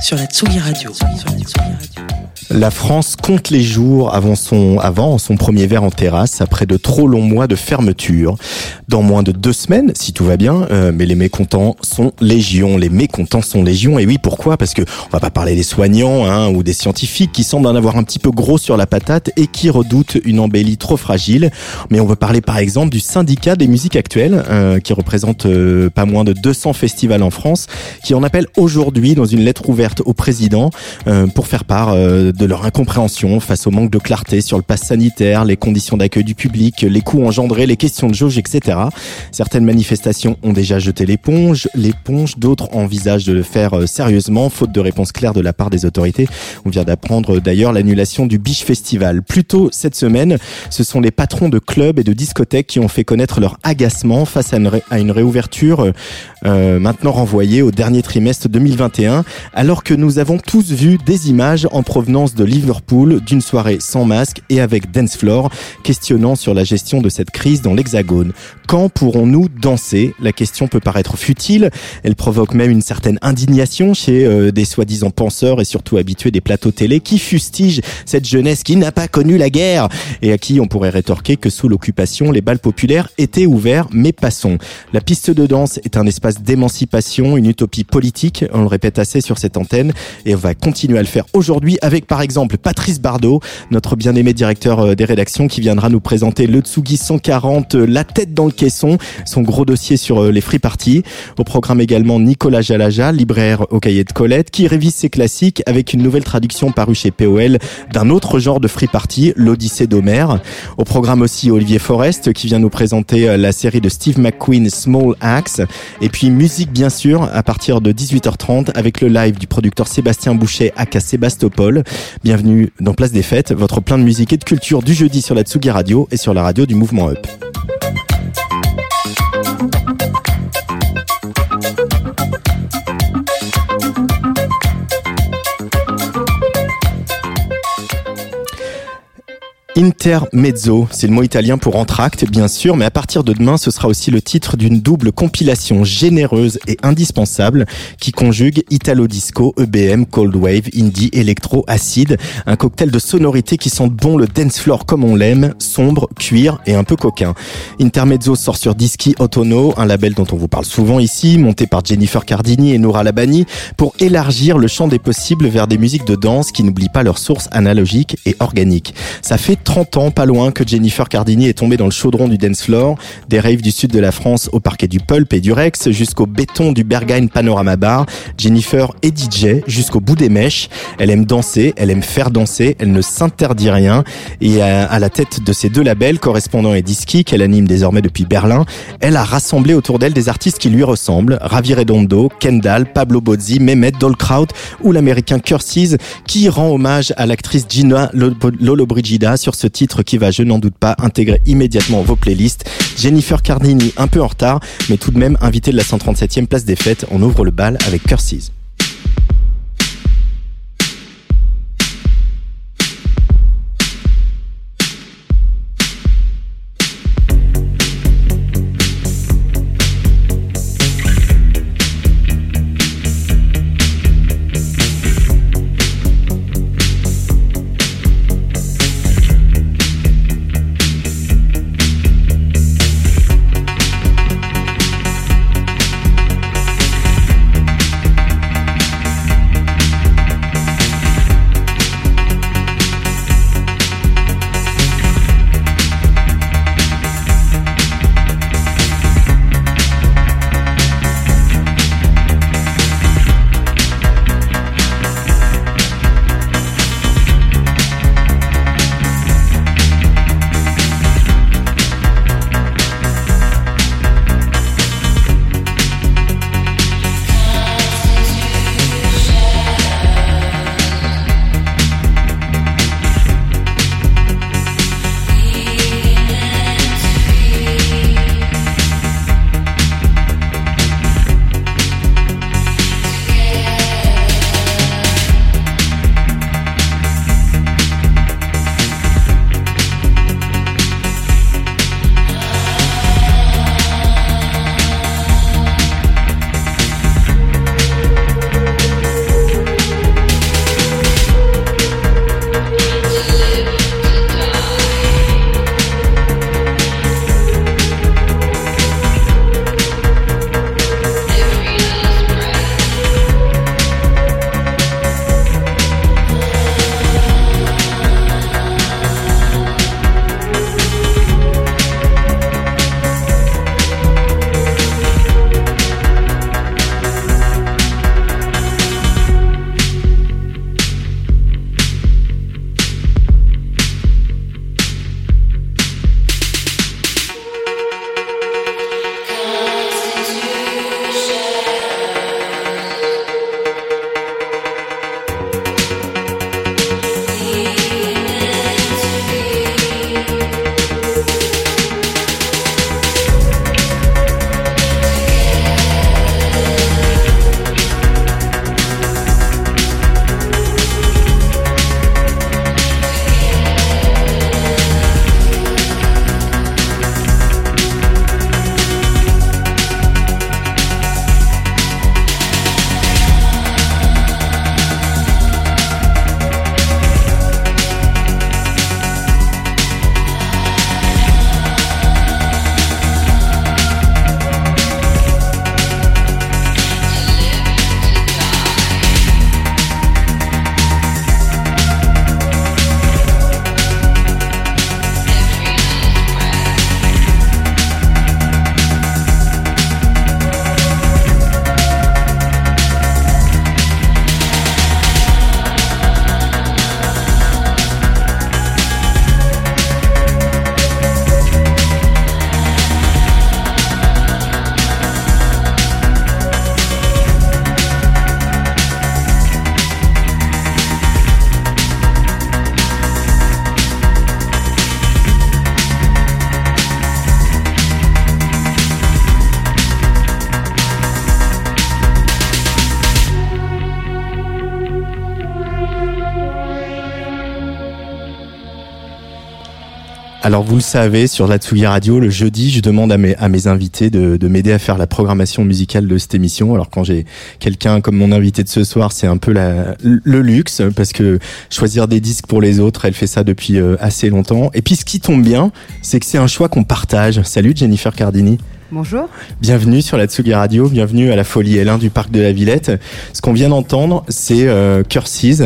sur la Tsugi Radio. La France compte les jours avant son, avant son premier verre en terrasse, après de trop longs mois de fermeture. Dans moins de deux semaines, si tout va bien, euh, mais les mécontents sont légion. Les mécontents sont légion. Et oui, pourquoi? Parce que on va pas parler des soignants hein, ou des scientifiques qui semblent en avoir un petit peu gros sur la patate et qui redoutent une embellie trop fragile. Mais on veut parler par exemple du syndicat des musiques actuelles, euh, qui représente euh, pas moins de 200 festivals en France, qui en appelle aujourd'hui dans une lettre ouverte au président pour faire part de leur incompréhension face au manque de clarté sur le pass sanitaire, les conditions d'accueil du public, les coûts engendrés, les questions de jauge, etc. Certaines manifestations ont déjà jeté l'éponge, l'éponge, d'autres envisagent de le faire euh, sérieusement, faute de réponse claire de la part des autorités. On vient d'apprendre euh, d'ailleurs l'annulation du Biche Festival. Plus tôt cette semaine, ce sont les patrons de clubs et de discothèques qui ont fait connaître leur agacement face à une, réouverture euh, maintenant renvoyée au dernier trimestre 2021, alors que nous avons tous vu des images en provenance de Liverpool d'une soirée sans masque et avec Dance Floor, questionnant sur la gestion de cette crise dans l'Hexagone. Quand pourrons-nous danser? La question peut paraître futile, elle provoque même une certaine indignation chez euh, des soi-disant penseurs et surtout habitués des plateaux télé qui fustigent cette jeunesse qui n'a pas connu la guerre et à qui on pourrait rétorquer que sous l'occupation, les balles populaires étaient ouverts, mais passons. La piste de danse est un espace d'émancipation, une utopie politique, on le répète assez sur cette et on va continuer à le faire aujourd'hui avec par exemple Patrice Bardot, notre bien-aimé directeur euh, des rédactions qui viendra nous présenter le Tsugi 140, euh, la tête dans le caisson, son gros dossier sur euh, les free parties. Au programme également Nicolas Jalaja, libraire au cahier de Colette, qui révise ses classiques avec une nouvelle traduction parue chez POL d'un autre genre de free party, l'Odyssée d'Homère. Au programme aussi Olivier Forest qui vient nous présenter la série de Steve McQueen Small Axe. Et puis musique bien sûr à partir de 18h30 avec le live du producteur Sébastien Boucher aka Sébastopol. Bienvenue dans Place des Fêtes, votre plein de musique et de culture du jeudi sur la Tsugi Radio et sur la radio du Mouvement Up. Intermezzo, c'est le mot italien pour entracte, bien sûr, mais à partir de demain, ce sera aussi le titre d'une double compilation généreuse et indispensable qui conjugue Italo Disco, EBM, Cold Wave, Indie, Electro, Acide, un cocktail de sonorités qui sent bon le dance floor comme on l'aime, sombre, cuir et un peu coquin. Intermezzo sort sur Dischi Autono, un label dont on vous parle souvent ici, monté par Jennifer Cardini et Noura Labani, pour élargir le champ des possibles vers des musiques de danse qui n'oublient pas leur source analogique et organique. Ça fait 30 ans, pas loin, que Jennifer Cardini est tombée dans le chaudron du dance floor, des raves du sud de la France au parquet du Pulp et du Rex, jusqu'au béton du Berghain Panorama Bar. Jennifer est DJ jusqu'au bout des mèches. Elle aime danser, elle aime faire danser, elle ne s'interdit rien. Et à, la tête de ces deux labels, correspondant et Disky, qu'elle anime désormais depuis Berlin, elle a rassemblé autour d'elle des artistes qui lui ressemblent. Ravi Redondo, Kendall, Pablo Bozzi, Mehmet Dolkraut ou l'américain Curses, qui rend hommage à l'actrice Gina Lollobrigida sur ce titre qui va, je n'en doute pas, intégrer immédiatement vos playlists. Jennifer Cardini, un peu en retard, mais tout de même invité de la 137e place des fêtes, on ouvre le bal avec Curses. Alors vous le savez, sur la Tsugi Radio, le jeudi, je demande à mes, à mes invités de, de m'aider à faire la programmation musicale de cette émission. Alors quand j'ai quelqu'un comme mon invité de ce soir, c'est un peu la, le luxe, parce que choisir des disques pour les autres, elle fait ça depuis euh, assez longtemps. Et puis ce qui tombe bien, c'est que c'est un choix qu'on partage. Salut Jennifer Cardini. Bonjour. Bienvenue sur la Tsugi Radio, bienvenue à la Folie L1 du Parc de la Villette. Ce qu'on vient d'entendre, c'est euh, Curses.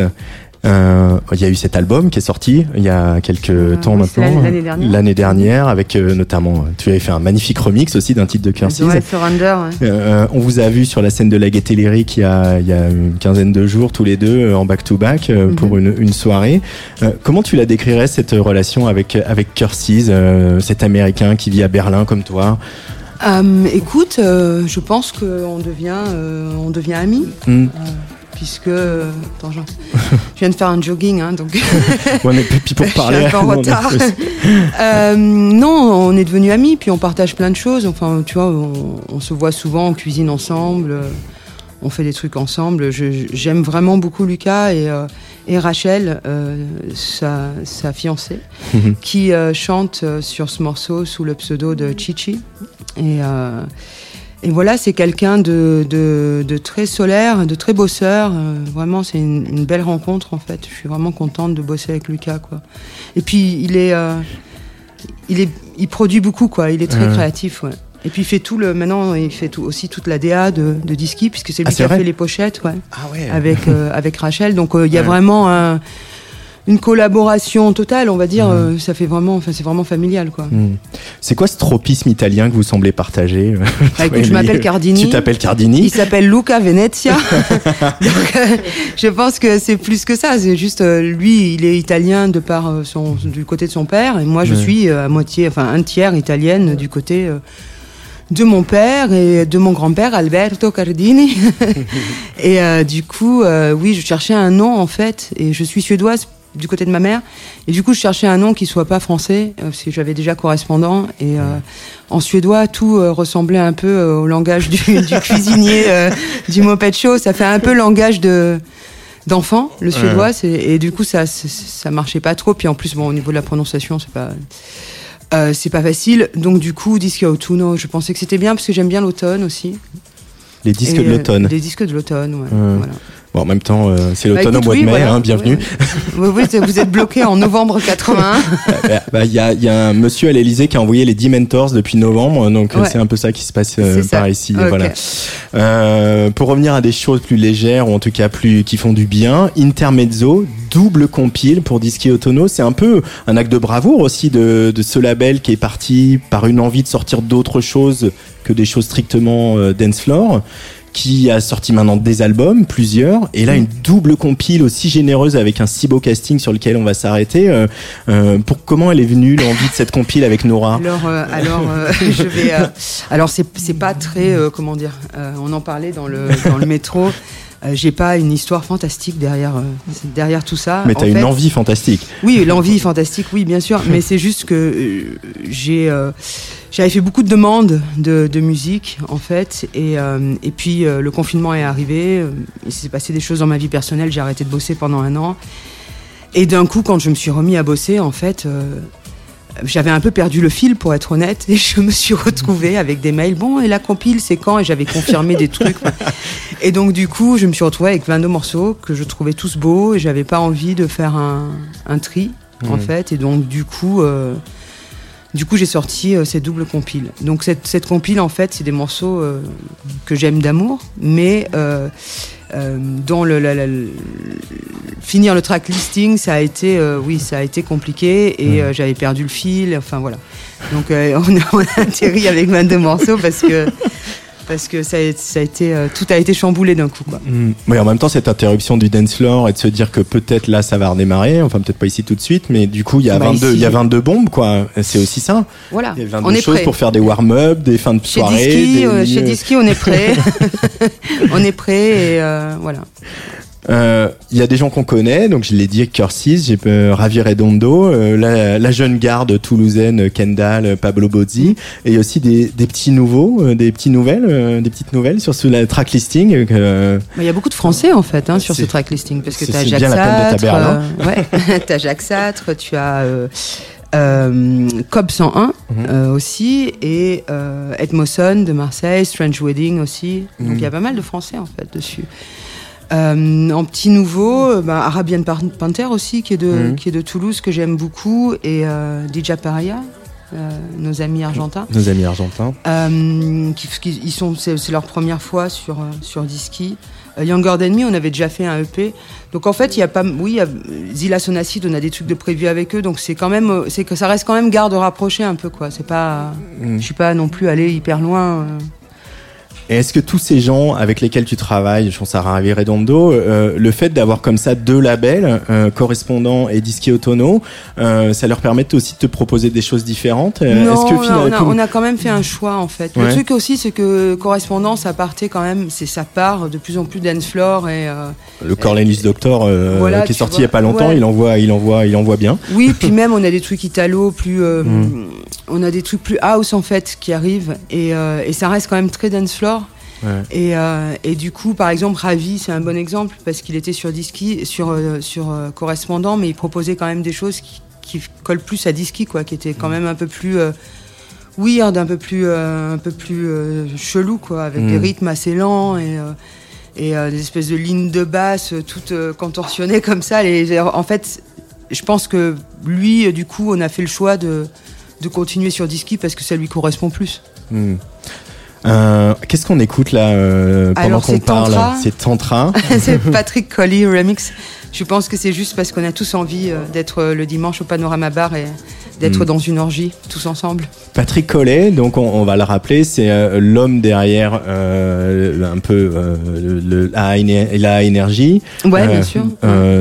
Euh, il y a eu cet album qui est sorti il y a quelques Euh, temps oui, maintenant, l'année dernière. l'année dernière, avec euh, notamment, tu avais fait un magnifique remix aussi d'un titre de Curses. Ouais, Surrender. ouais. Euh, on vous a vu sur la scène de la Gaieté Lyrique il y a, il y a une quinzaine de jours, tous les deux, euh, en back-to-back, euh, Mhm. pour une, une soirée. Euh, comment tu la décrirais, cette relation avec, avec Curses, euh, cet Américain qui vit à Berlin comme toi? Euh, écoute, euh, je pense qu'on devient, euh, on devient amis, Hmm. Puisque. euh, attends, je, je viens de faire un jogging, hein, donc. Ouais, mais puis pour Je suis parler, un peu en retard. Euh, non, on est devenus amis, puis on partage plein de choses. Enfin, tu vois, on, on se voit souvent, on cuisine ensemble, euh, on fait des trucs ensemble. J'aime vraiment beaucoup Lucas et, euh, et Rachel, euh, sa, sa fiancée, Mhm. qui chante sur ce morceau sous le pseudo de Chichi. Et, et voilà, c'est quelqu'un de, de, de très solaire, de très bosseur. Euh, vraiment, c'est une, une belle rencontre en fait. Je suis vraiment contente de bosser avec Lucas, quoi. Et puis il est, euh, il est, il produit beaucoup, quoi. Il est très Ouais. créatif, ouais. Et puis il fait tout le, maintenant il fait tout, aussi toute la DA de, de Disky, puisque c'est lui Ah, qui c'est a fait les pochettes, ouais, Ah ouais. avec euh, avec Rachel. Donc euh, il y a Ouais. vraiment un- une collaboration totale, on va dire. Mhm. euh, ça fait vraiment, enfin c'est vraiment familial, quoi. Hmm. C'est quoi ce tropisme italien que vous semblez partager Bah, écoute, Ouais, je m'appelle Cardini. Tu t'appelles Il Cardini s'appelle Luca Venezia. Donc, euh, je pense que c'est plus que ça. C'est juste, euh, lui, il est italien de par euh, son, du côté de son père, et moi, je suis euh, à moitié, enfin, un tiers italienne du côté euh, de mon père et de mon grand-père, Alberto Cardini. et euh, du coup, euh, oui, je cherchais un nom, en fait, et je suis suédoise du côté de ma mère. Et du coup, je cherchais un nom qui soit pas français, euh, parce que j'avais déjà correspondant. Et euh, en suédois, tout euh, ressemblait un peu euh, au langage du, du cuisinier du Moped Show. Ça fait un peu langage de d'enfant, le suédois. Et du coup, ça, ça marchait pas trop. Puis en plus, bon, au niveau de la prononciation, c'est pas. c'est pas facile, donc du coup, disque autunno, je pensais que c'était bien parce que j'aime bien l'automne aussi. Les disques Et, de l'automne. Les disques de l'automne. Ouais. voilà. Bon, en même temps, euh, c'est Bah, l'automne au mois oui, de mai, voilà. hein, bienvenue. Oui, oui, c'est- vous êtes bloqué en novembre 81. Bah, bah, Il y, a, y a un monsieur à l'Elysée qui a envoyé les Dementors depuis novembre, donc euh, Ouais. c'est un peu ça qui se passe euh, par ici. Voilà. Euh, pour revenir à des choses plus légères, ou en tout cas plus qui font du bien, Intermezzo, double compile pour Disque Autono, c'est un peu un acte de bravoure aussi de, de ce label qui est parti par une envie de sortir d'autres choses que des choses strictement euh, dance floor qui a sorti maintenant des albums, plusieurs, et là une double compile aussi généreuse avec un si beau casting sur lequel on va s'arrêter. Euh, euh, pour comment elle est venue l'envie de cette compile avec Nora? Alors, euh, alors, euh, je vais. alors, c'est pas très, comment dire. on en parlait dans le dans le métro. Euh, J'ai pas une histoire fantastique derrière euh, derrière tout ça. Mais En t'as une envie fantastique. Oui, l'envie fantastique, oui, bien sûr. Mais c'est juste que euh, j'ai j'avais fait beaucoup de demandes de, de musique en fait, et euh, et puis euh, le confinement est arrivé. euh, Il s'est passé des choses dans ma vie personnelle. J'ai arrêté de bosser pendant un an. Et d'un coup, quand je me suis remis à bosser, en fait, j'avais un peu perdu le fil, pour être honnête, et je me suis retrouvée avec des mails. Bon, et la compile, c'est quand? Et j'avais confirmé des trucs. Et donc, du coup, je me suis retrouvée avec 22 morceaux que je trouvais tous beaux, et j'avais pas envie de faire un, un tri, en Mhm. fait. Et donc, du coup. euh, du coup, j'ai sorti euh, cette double compile. Donc, cette, cette compile, en fait, c'est des morceaux euh, que j'aime d'amour, mais euh, euh, dans le, la- la- le- finir le track listing, ça a été, oui, ça a été compliqué et j'avais perdu le fil. Enfin voilà. Donc on, a, on a atterri avec 22 morceaux parce que parce que ça a, ça a été euh, tout a été chamboulé d'un coup quoi. Mais en même temps, cette interruption du dance floor et de se dire que peut-être là, ça va redémarrer. Enfin, peut-être pas ici tout de suite, mais du coup, il y a Bah, 22, ici. il y a 22 bombes, quoi. C'est aussi ça. Voilà. Il y a 22 On est choses prêt. pour faire des warm-up, des fins de Chez soirée. Disky, des- euh, chez Disky, on est prêt. on est prêt et euh, voilà. Euh, Il y a des gens qu'on connaît, donc je l'ai dit, Cursis, j'ai euh, Ravi Redondo, euh, la, la jeune garde toulousaine Kendall, Pablo Bozzi, et il y a aussi des, des petits nouveaux, des petites nouvelles, des petites nouvelles sur ce la track listing. Il y a beaucoup de Français en fait hein, sur ce track listing parce que tu as Jacques ouais, t'as Jacques tu as euh, Cobb 101 Mhm. euh, aussi et euh, Edmondson de Marseille, Strange Wedding aussi. Donc Mhm. il y a pas mal de Français en fait dessus. Euh, en petit nouveau, euh, bah, Arabian Panther aussi qui est de Mhm. qui est de Toulouse que j'aime beaucoup et euh, DJ Paria, euh, nos amis argentins. Nos amis argentins. Euh, qui, qui- ils sont, c'est, leur première fois sur sur Disky. Younger Than Me, on avait déjà fait un EP. Donc en fait, il y a pas, oui, il y a Zilla Sonacid, on a des trucs de prévu avec eux. Donc c'est quand même, c'est que ça reste quand même garde rapprochée un peu quoi. C'est pas, Mm. je suis pas non plus allé hyper loin. Et est-ce que tous ces gens avec lesquels tu travailles, je pense à Ravi Redondo, euh, le fait d'avoir comme ça deux labels, euh, correspondant et Disque Autono, euh, ça leur permet aussi de te proposer des choses différentes Euh, non, que on, a, on a quand même fait un choix en fait. Le truc aussi, c'est que correspondance, à partait quand même, c'est ça part de plus en plus dance floor et. euh, le Cornelius Doctor euh, Voilà, qui est sorti vois. il y a pas longtemps, Ouais. il envoie, il envoie, il envoie bien. Oui, puis même on a des trucs italo plus, euh, Mm. on a des trucs plus house en fait qui arrivent et, euh, et ça reste quand même très dance floor. Ouais. Et, euh, et du coup, par exemple, Ravi, c'est un bon exemple parce qu'il était sur Disky, sur euh, sur euh, correspondant, mais il proposait quand même des choses qui, qui collent plus à Disky, quoi, qui étaient quand même un peu plus euh, weird, un peu plus un peu plus chelou, quoi, avec Mm. des rythmes assez lents et et euh, des espèces de lignes de basse euh, toutes euh, contorsionnées comme ça. Les, en fait, je pense que lui, du coup, on a fait le choix de de continuer sur Disky parce que ça lui correspond plus. Hmm. Euh, Qu'est-ce qu'on écoute là euh, pendant qu'on parle? C'est Tantra. c'est Patrick Colly remix. Je pense que c'est juste parce qu'on a tous envie euh, d'être euh, le dimanche au Panorama Bar et d'être Mm. dans une orgie tous ensemble. Patrick Collet, donc on, on va le rappeler, c'est euh, l'homme derrière euh, un peu euh, le, la, Éner- la énergie. Ouais, bien sûr.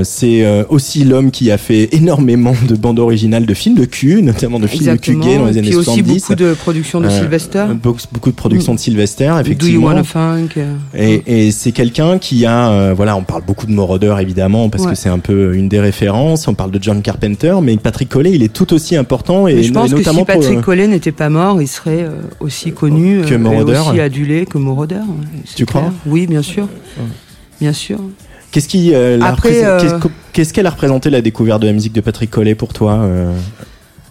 c'est aussi l'homme qui a fait énormément de bandes originales de films de cul, notamment de films de cul gays dans les années Puis aussi 70. beaucoup de productions de Sylvester. Beaucoup, de productions de Sylvester, Do you effectivement. wanna funk Et, et c'est quelqu'un qui a, voilà, on parle beaucoup de Moroder évidemment parce que Ouais. c'est un peu une des références. On parle de John Carpenter, mais Patrick Collet, il est tout aussi important et, Mais je pense que notamment si Patrick pour. euh, Collet n'était pas mort, il serait euh, aussi connu Que euh, et aussi adulé que Moroder. Tu crois. Oui, bien sûr. Bien sûr. Qu'est-ce qui, euh, Après, euh, qu'est-ce que- qu'elle a représenté la découverte de la musique de Patrick Collet pour toi, euh,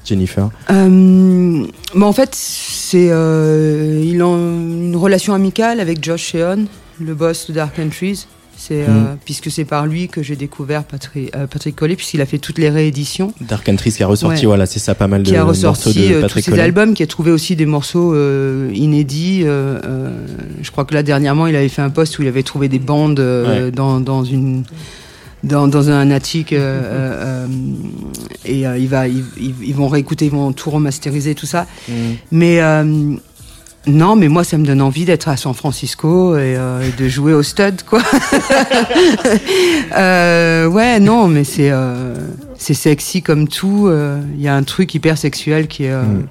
Jennifer? Euh, bah en fait, c'est euh, il a une relation amicale avec Josh Sheon, le boss de Dark Entries. C'est euh, puisque c'est par lui que j'ai découvert Patrick, euh, Patrick Collet, puisqu'il a fait toutes les rééditions, Dark Entries qui a ressorti, Ouais. voilà, c'est ça, pas mal de qui a morceaux ressorti de euh, tous ses albums, qui a trouvé aussi des morceaux inédits. je crois que là dernièrement, il avait fait un post où il avait trouvé des bandes Ouais. dans, dans une dans, dans un attic euh, euh, euh, et euh, il va ils, vont réécouter, ils vont tout remasteriser tout ça. Mm. Mais non, mais moi, ça me donne envie d'être à San Francisco et, euh, et de jouer au stud, quoi. Euh, ouais, non, mais c'est euh, c'est sexy comme tout. Il y a un truc hyper sexuel qui est. Mm.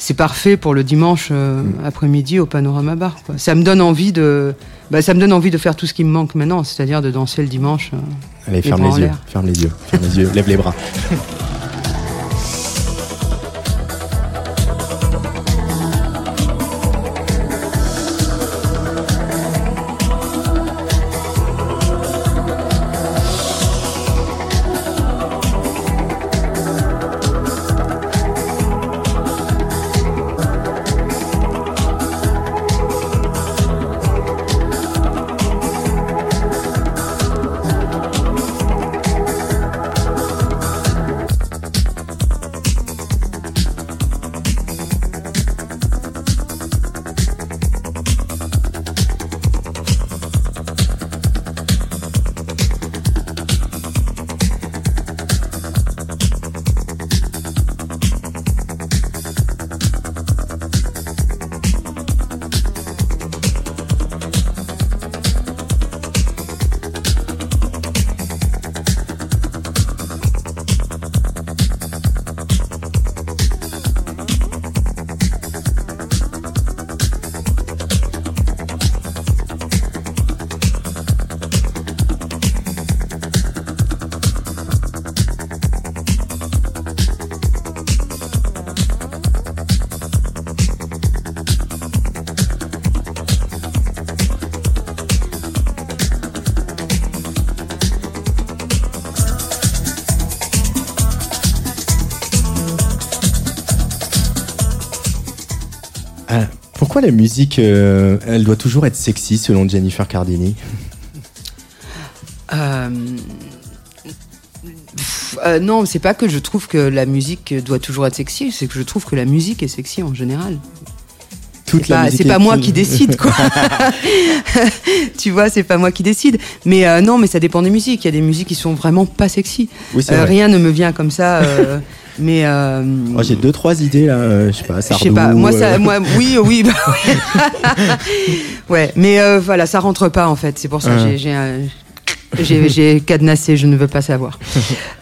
C'est parfait pour le dimanche euh, après-midi au Panorama Bar. Quoi. Ça me donne envie de, bah, ça me donne envie de faire tout ce qui me manque maintenant, c'est-à-dire de danser le dimanche. Allez, Les ferme les yeux, ferme les yeux, ferme les yeux, lève les bras. pourquoi la musique, euh, elle doit toujours être sexy selon Jennifer Cardini? Euh, pff, euh, non, c'est pas que je trouve que la musique doit toujours être sexy, c'est que je trouve que la musique est sexy en général. Toute C'est la pas, c'est est- pas moi qui décide, quoi. tu vois, c'est pas moi qui décide. Mais euh, non, mais ça dépend des musiques. Il y a des musiques qui sont vraiment pas sexy. Oui, c'est Euh, vrai. rien ne me vient comme ça. euh, mais euh, Moi, j'ai deux, trois idées là. euh, je sais pas, je sais pas. Moi, ça, euh, moi, oui, oui. bah, ouais. ouais, mais euh, voilà, ça rentre pas en fait. C'est pour ça que j'ai- j'ai cadenassé. Je ne veux pas savoir.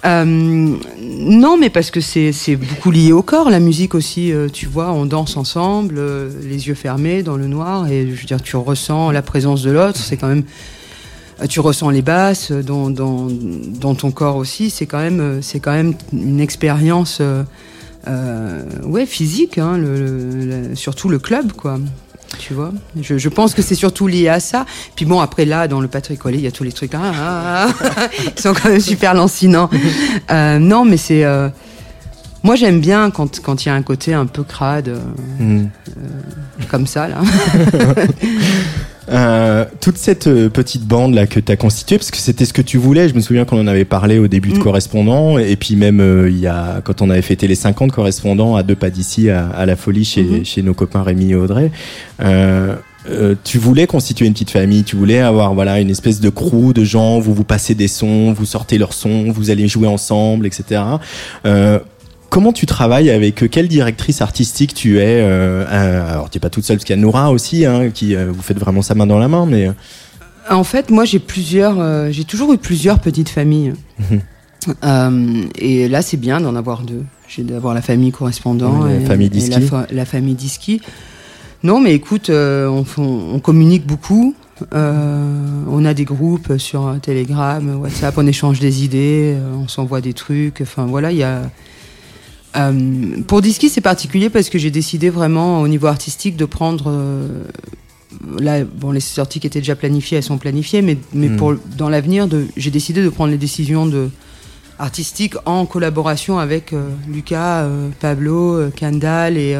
Euh, non, mais parce que c'est c'est beaucoup lié au corps, la musique aussi. euh, tu vois, on danse ensemble, euh, les yeux fermés dans le noir, et je veux dire, tu ressens la présence de l'autre. C'est quand même. Euh, Tu ressens les basses euh, dans, dans, dans ton corps aussi. C'est quand même, euh, c'est quand même une expérience, euh, ouais, physique. Hein, le, le- le- surtout le club, quoi. Tu vois, je, je pense que c'est surtout lié à ça. Puis bon, après là, dans le Patrick Collet, il y a tous les trucs ah, ah, ah, qui sont quand même super lancinants. Euh, non, mais c'est. euh, moi, j'aime bien quand quand il y a un côté un peu crade, hmm. comme ça, là. Euh, toute cette euh, petite bande là que tu as constituée, parce que c'était ce que tu voulais, je me souviens qu'on en avait parlé au début de Mm. correspondant, et puis même euh, il y a quand on avait fêté les 50 correspondants à deux pas d'ici à, à la folie chez, Mhm. chez nos copains Rémi et Audrey. Euh, euh, tu voulais constituer une petite famille, tu voulais avoir voilà une espèce de crew de gens, vous vous passez des sons, vous sortez leurs sons, vous allez jouer ensemble, etc. Euh, Comment tu travailles avec eux quelle directrice artistique tu es euh, euh, Alors, tu n'es pas toute seule, parce qu'il y a Noura aussi, hein, qui euh, vous faites vraiment sa main dans la main, mais En fait, moi, j'ai plusieurs, euh, j'ai toujours eu plusieurs petites familles. Mhm. Euh, et là, c'est bien d'en avoir deux. J'ai d'avoir la famille correspondant Oui, la et, famille et Diski. la, fa- la famille Diski. Non, mais écoute, euh, on, on communique beaucoup. Euh, on a des groupes sur euh, Telegram, WhatsApp, on échange des idées, euh, on s'envoie des trucs. Enfin voilà, il y a. Euh, pour Diski, c'est particulier parce que j'ai décidé vraiment au niveau artistique de prendre. euh, là, bon, les sorties qui étaient déjà planifiées, elles sont planifiées, mais, mais Mm. pour, dans l'avenir, j'ai décidé de prendre les décisions de, artistiques en collaboration avec euh, Lucas, Pablo, Kendall et,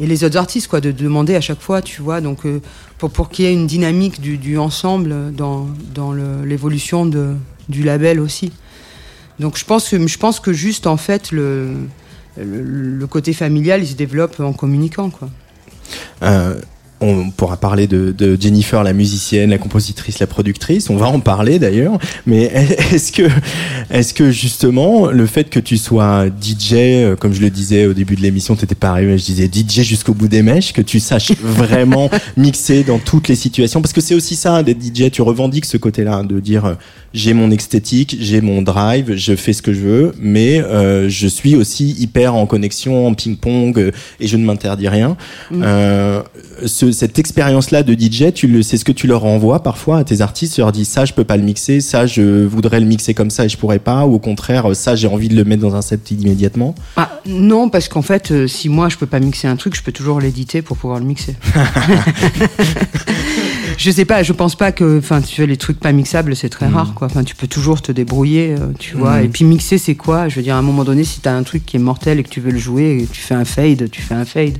et les autres artistes, quoi, de demander à chaque fois, tu vois, donc pour, pour qu'il y ait une dynamique du, du ensemble dans, dans l'évolution du label aussi. Donc je pense que, je pense que juste en fait le, le, côté familial il se développe en communiquant quoi. Euh, on pourra parler de, de Jennifer, la musicienne, la compositrice, la productrice. On va en parler d'ailleurs. Mais est-ce que, est-ce que justement, le fait que tu sois DJ, euh, comme je le disais au début de l'émission, t'étais pas arrivé, je disais DJ jusqu'au bout des mèches, que tu saches vraiment mixer dans toutes les situations, parce que c'est aussi ça d'être DJ. Tu revendiques ce côté-là hein, de dire euh, j'ai mon esthétique, j'ai mon drive, je fais ce que je veux, mais euh, je suis aussi hyper en connexion, en ping-pong, euh, et je ne m'interdis rien. Mm. Euh, ce- cette expérience-là de DJ, tu le, c'est ce que tu leur envoies parfois à tes artistes. Tu leur dis ça, je peux pas le mixer, ça, je voudrais le mixer comme ça et je pourrais pas, ou au contraire, ça, j'ai envie de le mettre dans un set immédiatement? Ah, non parce qu'en fait euh, si moi je peux pas mixer un truc je peux toujours l'éditer pour pouvoir le mixer. je sais pas, je pense pas que enfin tu vois les trucs pas mixables c'est très rare quoi. Enfin tu peux toujours te débrouiller, euh, tu vois. Mhm. Et puis mixer c'est quoi? Je veux dire à un moment donné si t'as un truc qui est mortel et que tu veux le jouer, tu fais un fade, tu fais un fade.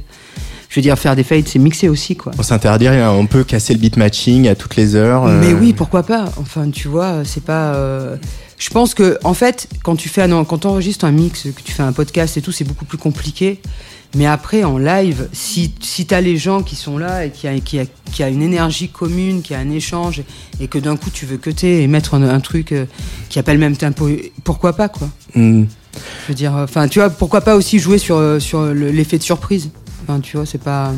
Je veux dire faire des fades c'est mixer aussi quoi. On s'interdit rien, on peut casser le beat matching à toutes les heures. euh, Mais oui, pourquoi pas Enfin, tu vois, c'est pas. euh, Je pense que, en fait, quand tu fais un, quand enregistres un mix, que tu fais un podcast et tout, c'est beaucoup plus compliqué. Mais après, en live, si, si tu as les gens qui sont là et qui a, qui, a, qui a une énergie commune, qui a un échange, et que d'un coup tu veux cuter et mettre un, un truc euh, qui a pas le même tempo, pourquoi pas, quoi hmm. Je veux dire, enfin, tu vois, pourquoi pas aussi jouer sur, sur le- l'effet de surprise Enfin, tu vois, c'est pas.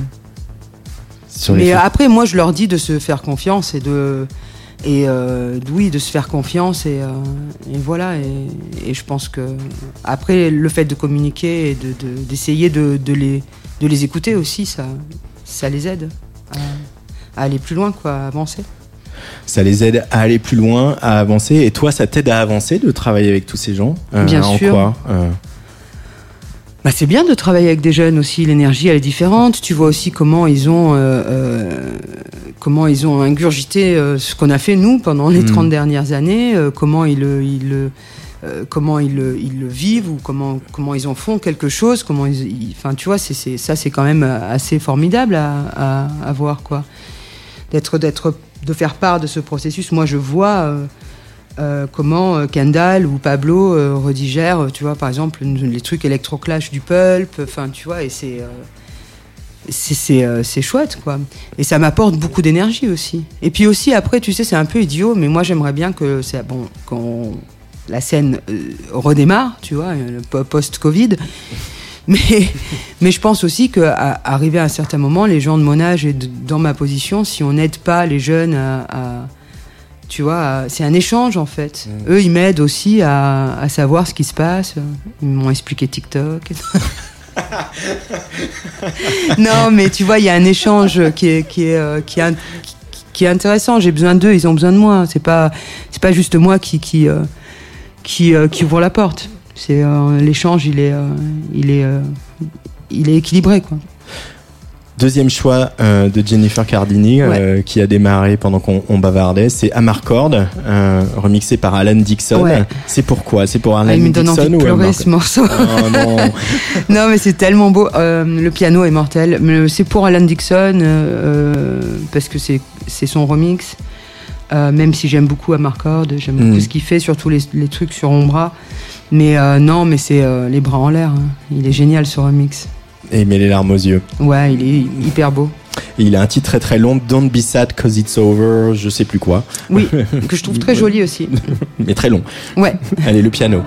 Sur les Mais après, moi, je leur dis de se faire confiance et de. Et euh, oui, de se faire confiance et, euh, et voilà. Et, et je pense que après le fait de communiquer et de- de- d'essayer de, de les, de les écouter aussi, ça, ça les aide à, à aller plus loin, quoi, à avancer. ça les aide à aller plus loin, à avancer. Et toi, ça t'aide à avancer de travailler avec tous ces gens Euh, Bien en sûr. quoi Euh, Bah, c'est bien de travailler avec des jeunes aussi. L'énergie, elle est différente. Tu vois aussi comment ils ont, euh, euh, comment ils ont ingurgité euh, ce qu'on a fait nous pendant les Mm. 30 dernières années. euh, comment ils, le- ils, comment ils le, ils le vivent ou comment, comment ils en font quelque chose. Comment ils, enfin, tu vois, c'est, c'est, ça, c'est quand même assez formidable à, à, à voir, quoi. D'être, d'être, de faire part de ce processus. Moi, je vois euh, euh, comment euh, Kendall ou Pablo euh, redigèrent, tu vois, par exemple, les trucs électroclash du pulp. Enfin, tu vois, et c'est. c'est, chouette, quoi. Et ça m'apporte beaucoup d'énergie aussi. Et puis aussi, après, tu sais, c'est un peu idiot, mais moi, j'aimerais bien que, bon, quand la scène redémarre, tu vois, post-Covid. Mais, mais je pense aussi qu'à arriver à un certain moment, les gens de mon âge et dans ma position, si on n'aide pas les jeunes à- tu vois, c'est un échange en fait. Eux, ils m'aident aussi à, à savoir ce qui se passe. Ils m'ont expliqué TikTok. non, mais tu vois, il y a un échange qui est, qui est, euh, qui est, int- qui est intéressant. J'ai besoin d'eux, ils ont besoin de moi. C'est pas, c'est pas juste moi qui, qui, euh, qui, euh, qui ouvre la porte. C'est euh, l'échange, il est, il est, il est équilibré, quoi. Deuxième choix euh, de Jennifer Cardini, euh, qui a démarré pendant qu'on on bavardait, c'est Amarcord, euh, remixé par Alan Dixon. Ouais. C'est pourquoi C'est pour Alan Ah, il me donne Dixon envie de pleurer ce morceau. Oh non. non, mais c'est tellement beau. Euh, le piano est mortel. Mais c'est pour Alan Dixon parce que c'est son remix. Même si j'aime beaucoup Amarcord, j'aime Mm. beaucoup ce qu'il fait, surtout les, les trucs sur Ombra. Mais non, mais c'est les bras en l'air. hein. Il est génial ce remix. Et il met les larmes aux yeux. Ouais, il est hyper beau. Et il a un titre très très long, Don't Be Sad Cause It's Over, je sais plus quoi, Oui, que je trouve très joli aussi. mais très long. Ouais. Allez, le piano.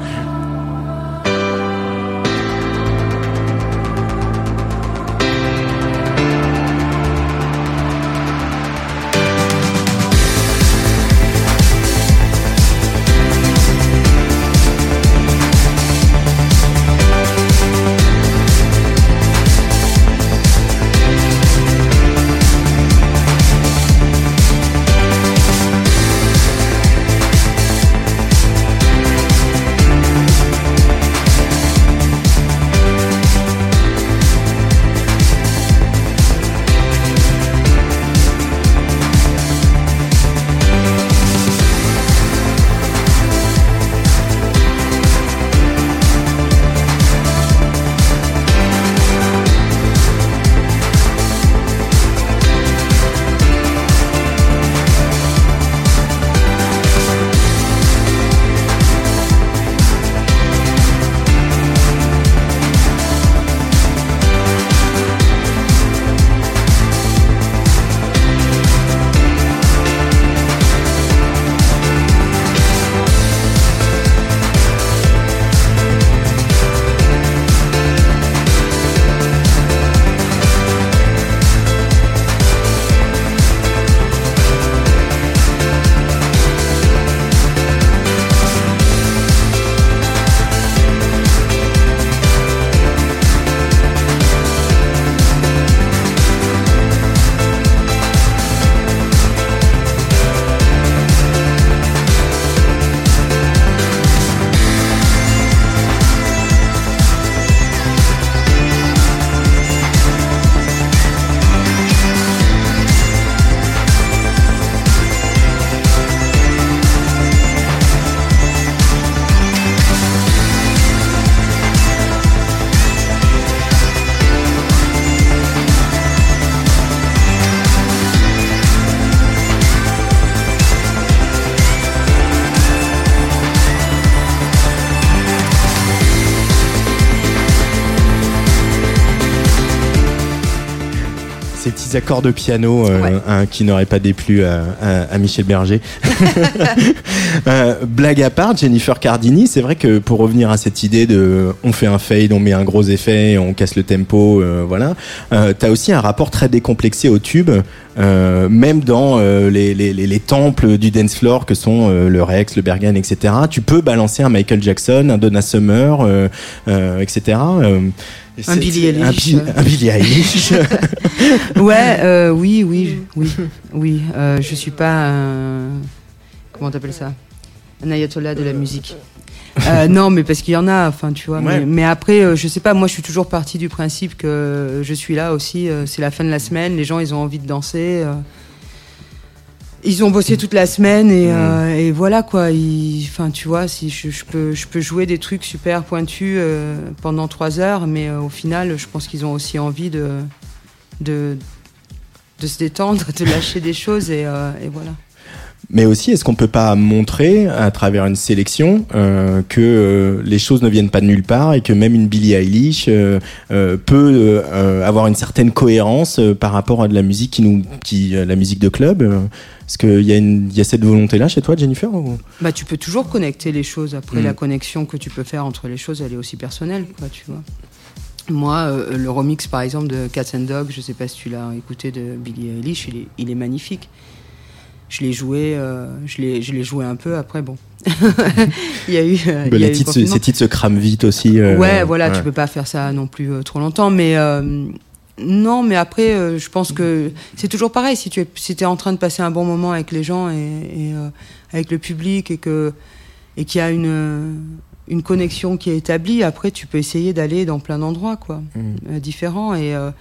Petits accords de piano euh, Ouais. hein, qui n'auraient pas déplu à, à- à Michel Berger. Euh, blague à part, Jennifer Cardini, c'est vrai que pour revenir à cette idée de on fait un fade, on met un gros effet, on casse le tempo, euh, voilà. T'as aussi un rapport très décomplexé au tube, euh, même dans euh, les, les, les, les temples du dance floor que sont euh, le Rex, le Bergen, etc. Tu peux balancer un Michael Jackson, un Donna Summer, etc. Un Eilish. Bi- Un, Billie Eilish. Ouais, oui, oui, oui, oui. Je suis pas. Comment t'appelles ça Un ayatollah de la musique. Euh, non, mais parce qu'il y en a, enfin, tu vois. Ouais. Mais, mais après, euh, je sais pas, moi, je suis toujours partie du principe que je suis là aussi. euh, c'est la fin de la semaine, les gens, ils ont envie de danser. euh, Ils ont bossé toute la semaine et, euh, et voilà quoi. Enfin, tu vois, si je, je peux, je peux jouer des trucs super pointus pendant trois heures, mais au final, je pense qu'ils ont aussi envie de, de, de se détendre, de lâcher des choses et, euh, et voilà. Mais aussi, est-ce qu'on peut pas montrer à travers une sélection euh, que euh, les choses ne viennent pas de nulle part et que même une Billie Eilish euh, peut avoir une certaine cohérence par rapport à de la musique qui nous, qui la musique de club. Est-ce qu'il y a une, il y a cette volonté-là chez toi, Jennifer ou- Bah, tu peux toujours connecter les choses. Après, Mm. la connexion que tu peux faire entre les choses, elle est aussi personnelle, quoi, tu vois. Moi, euh, le remix, par exemple, de Cats and Dogs, je sais pas si tu l'as écouté de Billie Eilish, il est, il est magnifique. Je l'ai joué, euh, je l'ai, je l'ai joué un peu. Après, bon, il y a eu. euh, Bah, il y a les eu titres, se- confinement. ces titres se crament vite aussi. euh, ouais, voilà, ouais. tu peux pas faire ça non plus euh, trop longtemps, mais euh, non, mais après, euh, je pense que c'est toujours pareil. Si tu es, si es en train de passer un bon moment avec les gens et, et, euh, avec le public et que et qu'il y a une une connexion qui est établie, après, tu peux essayer d'aller dans plein d'endroits, quoi, Mm. euh, différents. Et euh,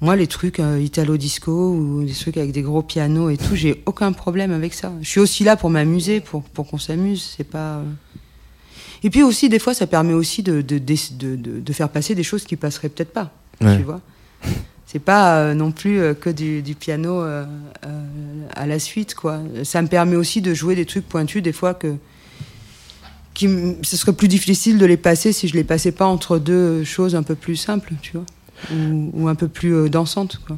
moi, les trucs euh, italo disco ou des trucs avec des gros pianos et tout, j'ai aucun problème avec ça. Je suis aussi là pour m'amuser, pour pour qu'on s'amuse. C'est pas euh, et puis aussi, des fois, ça permet aussi de, de, de, de, de faire passer des choses qui passeraient peut-être pas. Ouais. Tu vois C'est pas euh, non plus euh, que du, du piano euh, à la suite, quoi. Ça me permet aussi de jouer des trucs pointus, des fois que. Qui, ce serait plus difficile de les passer si je les passais pas entre deux choses un peu plus simples, tu vois. Ou, ou un peu plus euh, dansantes, quoi.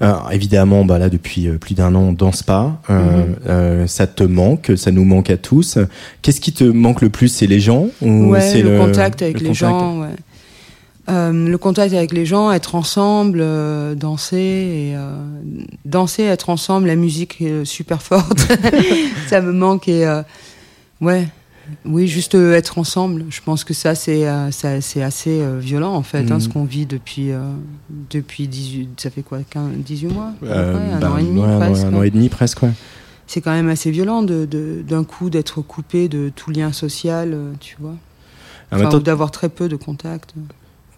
Alors, évidemment, bah là, depuis euh, plus d'un an, on danse pas. Euh, Mhm. euh, ça te manque, ça nous manque à tous. Qu'est-ce qui te manque le plus C'est les gens ou Ouais, c'est le, contact avec le les contact gens, ouais. Euh, le contact avec les gens, être ensemble, euh, danser et euh, danser, être ensemble, la musique est super forte, ça me manque et euh, ouais, oui, juste euh, être ensemble. Je pense que ça c'est euh, assez euh, violent en fait, hein, Mhm. ce qu'on vit depuis euh, depuis 18, ça fait quoi, 15, 18 mois, un an et demi ouais, presque. Un an et demi presque, ouais. C'est quand même assez violent de de- d'un coup d'être coupé de tout lien social, tu vois. Même Enfin, d'avoir très peu de contact.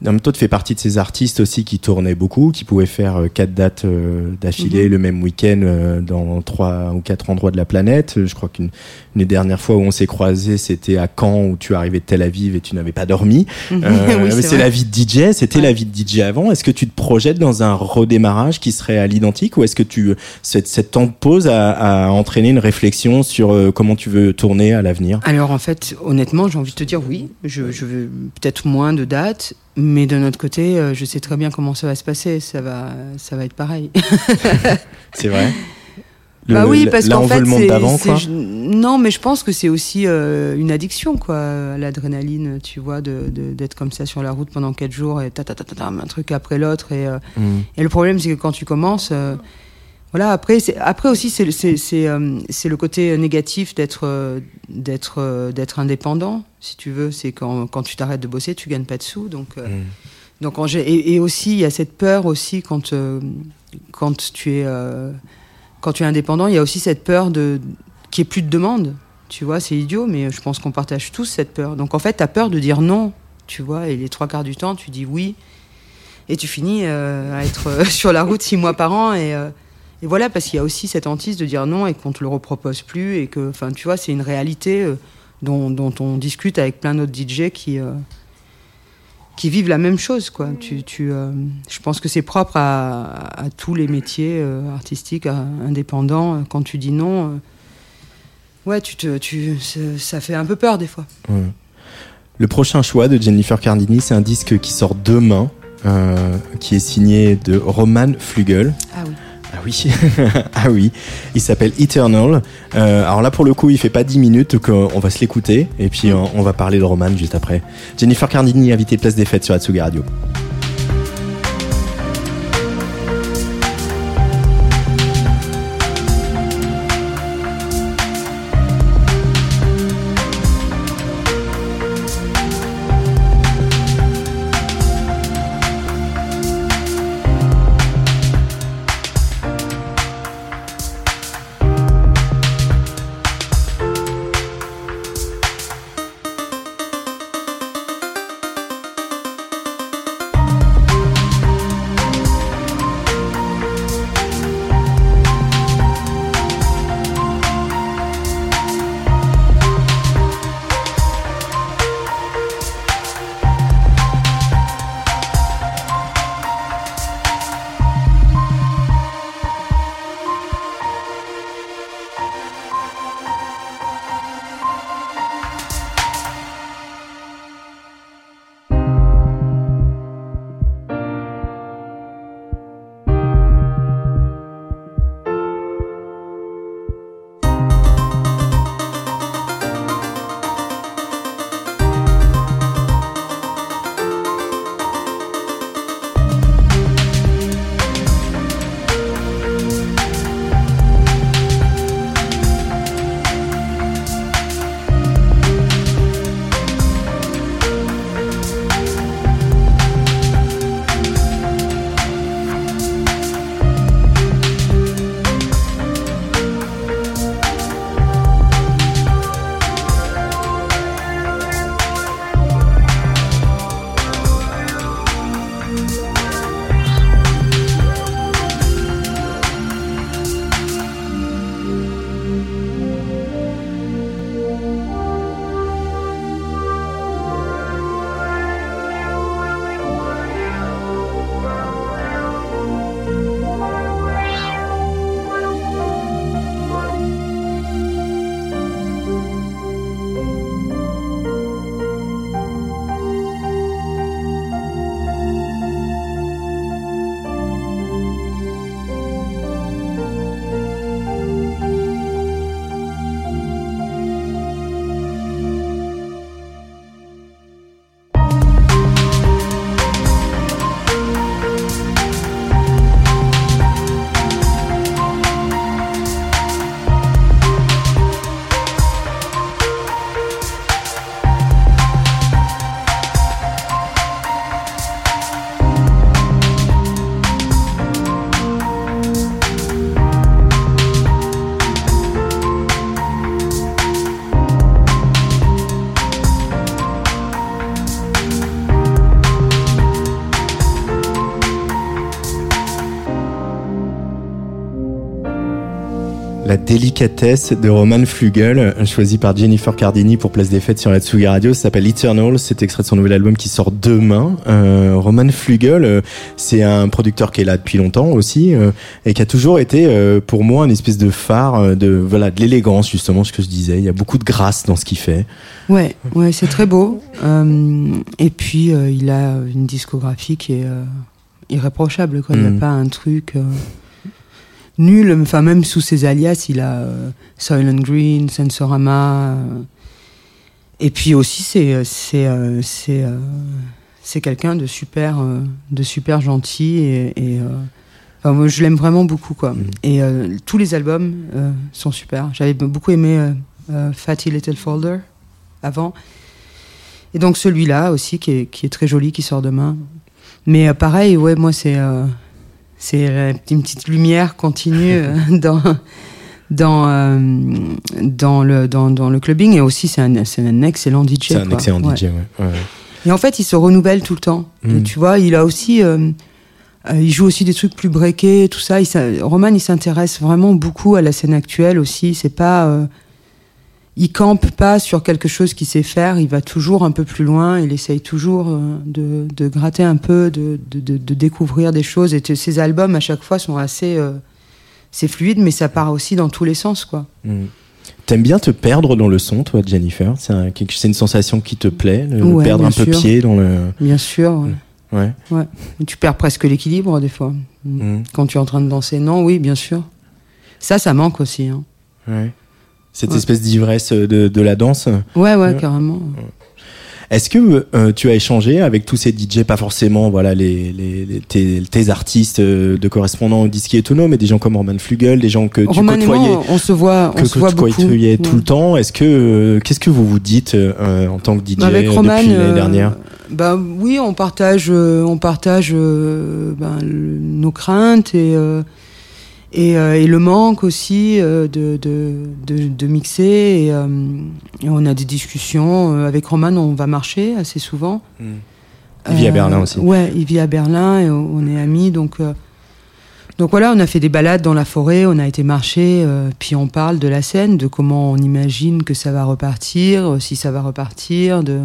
En même temps, tu fais partie de ces artistes aussi qui tournaient beaucoup, qui pouvaient faire euh, quatre dates euh, d'affilée Mhm. le même week-end euh, dans trois ou quatre endroits de la planète. Je crois qu'une une des dernières fois où on s'est croisés, c'était à Caen où tu arrivais de Tel Aviv et tu n'avais pas dormi. Euh, Oui, mais c'est la vie de DJ, c'était Ouais. la vie de DJ avant. Est-ce que tu te projettes dans un redémarrage qui serait à l'identique ou est-ce que tu cette, cette temps de pause a, a entraîné une réflexion sur comment tu veux tourner à l'avenir? Alors en fait, honnêtement, j'ai envie de te dire oui. Je, je veux peut-être moins de dates, mais d'un autre côté, euh, je sais très bien comment ça va se passer. Ça va, ça va être pareil. C'est vrai. bah Le- oui, le- parce qu'en fait, le monde c'est- d'avant, non, mais je pense que c'est aussi euh, une addiction, quoi, à l'adrénaline, tu vois, de- de- d'être comme ça sur la route pendant quatre jours et ta ta ta ta, ta, un truc après l'autre et euh, Mm. Et le problème, c'est que quand tu commences, euh, voilà, après, après aussi, c'est le- euh, c'est le côté négatif d'être euh, d'être euh, d'être indépendant, si tu veux. C'est quand, quand tu t'arrêtes de bosser, tu gagnes pas de sous. Donc, Mm. donc en et, et aussi, il y a cette peur aussi quand, quand, tu es, quand tu es indépendant, il y a aussi cette peur de qu'il n'y ait plus de demande. Tu vois, c'est idiot, mais je pense qu'on partage tous cette peur. Donc en fait, tu as peur de dire non, tu vois, et les trois quarts du temps, tu dis oui. Et tu finis euh, à être sur la route six mois par an. Et, et voilà, parce qu'il y a aussi cette hantise de dire non et qu'on te le repropose plus. Et que, enfin, tu vois, c'est une réalité euh, dont, dont on discute avec plein d'autres DJ qui, euh, qui vivent la même chose, quoi. Tu, tu, euh, je pense que c'est propre à, à tous les métiers euh, artistiques, à- indépendants. Quand tu dis non, euh, ouais, tu te, tu, ça- fait un peu peur des fois. Le prochain choix de Jennifer Cardini, c'est un disque qui sort demain, euh, qui est signé de Roman Flügel. Ah oui. Ah oui, ah oui. Il s'appelle Eternal. Euh, alors là, pour le coup, il fait pas 10 minutes, donc on va se l'écouter et puis on va parler de Roman juste après. Jennifer Cardini, invitée Place des Fêtes sur Atsugi Radio. La délicatesse de Roman Flugel, choisi par Jennifer Cardini pour Place des Fêtes sur la Tsugi Radio, s'appelle Eternal, c'est extrait de son nouvel album qui sort demain. Euh, Roman Flugel, euh, c'est un producteur qui est là depuis longtemps aussi euh, et qui a toujours été pour moi une espèce de phare de voilà de l'élégance justement ce que je disais. Il y a beaucoup de grâce dans ce qu'il fait. Ouais, ouais, c'est très beau. Et puis il a une discographie qui est irréprochable. Quoi. Il n'y a pas un truc nul. Enfin, même sous ses alias, il a euh, Soylent Green, Sensorama. euh, et puis aussi, c'est c'est euh, c'est euh, c'est quelqu'un de super de super gentil et, et, enfin, moi, je l'aime vraiment beaucoup quoi. Mhm. Et tous les albums sont super. J'avais beaucoup aimé Fatty Little Folder avant. Et donc celui-là aussi qui est, qui est très joli, qui sort demain. Mais pareil, ouais, moi c'est c'est euh, une petite lumière continue euh, dans dans euh, dans le dans, dans le clubbing et aussi c'est un c'est un excellent DJ. C'est un quoi. excellent Ouais. DJ. Ouais. Ouais. Et en fait, il se renouvelle tout le temps. Mm. Et tu vois, il a aussi, euh, euh, il joue aussi des trucs plus breakés, tout ça. Il s'in- Roman, il s'intéresse vraiment beaucoup à la scène actuelle aussi. C'est pas, il campe pas sur quelque chose qu'il sait faire. Il va toujours un peu plus loin. Il essaye toujours euh, de, de gratter un peu, de, de, de- découvrir des choses. Et ses albums à chaque fois sont assez, euh, c'est fluide, mais ça part aussi dans tous les sens, quoi. Mm. T'aimes bien te perdre dans le son, toi, Jennifer? C'est un- une sensation qui te plaît, le Ouais, perdre un peu sûr. pied dans le. Bien sûr. ouais. Ouais. Et Tu perds presque l'équilibre des fois. Mm. Quand tu es en train de danser, non, oui, bien sûr. Ça, ça manque aussi. Hein. Ouais. Cette Ouais. espèce d'ivresse de, de la danse. Ouais, ouais, carrément. Est-ce que euh, tu as échangé avec tous ces DJ, pas forcément voilà les, les, les- tes, tes artistes euh, de correspondants au disque autonome, mais des gens comme Roman Flugel, des gens que tu Roman et côtoyais, moi, on se voit, on que, se que voit tu beaucoup. tout le temps. Est-ce que euh, qu'est-ce que vous vous dites en tant que DJ Bah, Avec Roman, depuis l'année dernière bah oui, on partage, on partage ben, le- nos craintes et et, euh, et le manque aussi euh, de, de, de, de mixer. Et, euh, et on a des discussions avec Roman. On va marcher assez souvent. Il vit à Berlin aussi. Ouais, il vit à Berlin et on est amis. Donc, donc voilà, on a fait des balades dans la forêt, on a été marcher, puis on parle de la scène, de comment on imagine que ça va repartir, si ça va repartir, de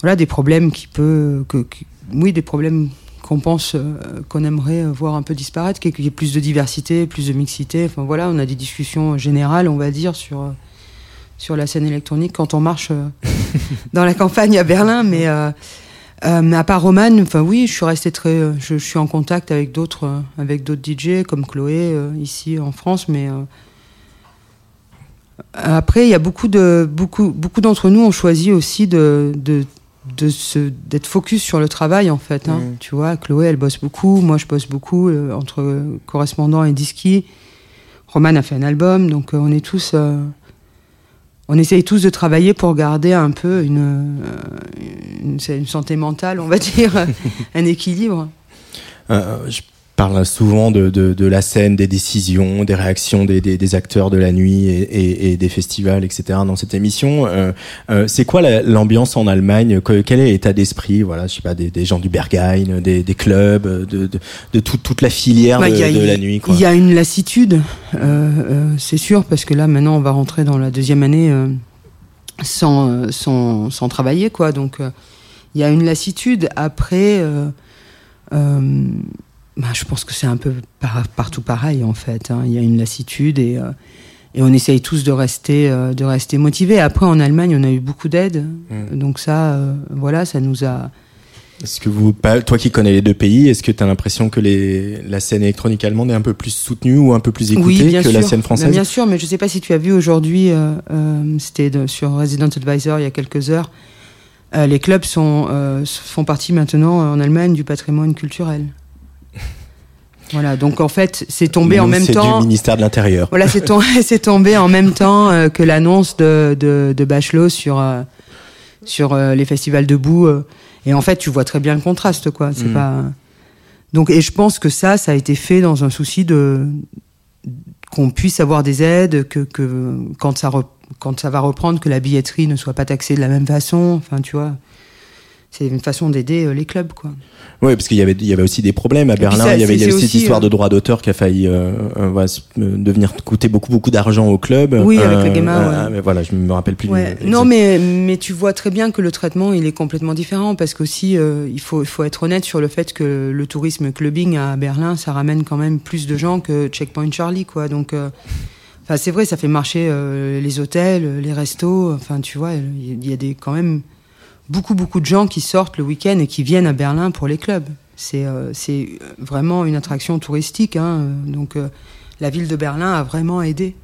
voilà des problèmes qui peut, que, oui, des problèmes qu'on pense euh, qu'on aimerait voir un peu disparaître, qu'il y ait plus de diversité, plus de mixité. Enfin voilà, on a des discussions générales, on va dire, sur euh, sur la scène électronique quand on marche euh, dans la campagne à Berlin, mais euh, à part Roman, enfin oui, je suis resté très, je, je suis en contact avec d'autres, euh, avec d'autres DJ comme Chloé euh, ici en France, mais après il y a beaucoup de, beaucoup, beaucoup d'entre nous ont choisi aussi de, de, de se, d'être focus sur le travail en fait. Hein, Mhm. Tu vois, Chloé elle bosse beaucoup, moi je bosse beaucoup euh, entre correspondant et disqui. Roman a fait un album, donc euh, on est tous. euh, on essaye tous de travailler pour garder un peu une, euh, une, santé mentale, on va dire, un équilibre. Euh, je parle souvent de, de, de la scène, des décisions, des réactions des, des, des acteurs de la nuit et, et, et des festivals, etc. dans cette émission. Euh, euh, c'est quoi la- l'ambiance en Allemagne? Que- Quel est l'état d'esprit? Voilà, je sais pas, des, des gens du Berghain, des, des clubs, de, de, tout- toute la filière Ouais, de, a- la nuit. Il y a une lassitude, euh, euh, c'est sûr, parce que là, maintenant, on va rentrer dans la deuxième année euh, sans, euh, sans, sans travailler, quoi. Donc, euh, il y a une lassitude. Après, euh, euh, bah, je pense que c'est un peu par- partout pareil, en fait. hein. Il y a une lassitude et, euh, et on essaye tous de rester, euh, de rester motivés. Après, en Allemagne, on a eu beaucoup d'aide. Mm. Donc ça, euh, voilà, ça nous a... Est-ce que vous, toi qui connais les deux pays, est-ce que tu as l'impression que les, la scène électronique allemande est un peu plus soutenue ou un peu plus écoutée oui, bien que sûr. la scène française Bien sûr, mais je ne sais pas si tu as vu aujourd'hui, euh, euh, c'était sur Resident Advisor il y a quelques heures, euh, les clubs sont, euh, font partie maintenant en Allemagne du patrimoine culturel. Voilà, donc en fait, c'est tombé en même c'est temps. du ministère de l'Intérieur. Voilà, c'est tombé, c'est tombé en même temps euh, que l'annonce de, de, de Bachelot sur, euh, sur euh, les festivals debout. et en fait, tu vois très bien le contraste, quoi. C'est Mm. pas. Donc, et je pense que ça, ça a été fait dans un souci de qu'on puisse avoir des aides, que, que quand ça re- quand ça va reprendre, que la billetterie ne soit pas taxée de la même façon. Enfin, tu vois. C'est une façon d'aider euh, les clubs, quoi. Oui, parce qu'il y avait, il y avait aussi des problèmes à Berlin. ça, il y avait, il y c'est- avait c'est cette aussi, histoire euh, de droit d'auteur qui a failli euh, devenir coûter beaucoup beaucoup d'argent au club. Oui, avec la GEMA, ouais. voilà, je me rappelle plus. Ouais. Non, mais, mais tu vois très bien que le traitement, il est complètement différent parce qu'aussi, il, faut, faut être honnête sur le fait que le tourisme clubbing à Berlin, ça ramène quand même plus de gens que Checkpoint Charlie, quoi. Donc, enfin, c'est vrai, ça fait marcher les hôtels, les restos. Enfin, tu vois, il y a des, quand même beaucoup, beaucoup de gens qui sortent le week-end et qui viennent à Berlin pour les clubs. C'est euh, vraiment une attraction touristique. Hein, donc, euh, la ville de Berlin a vraiment aidé.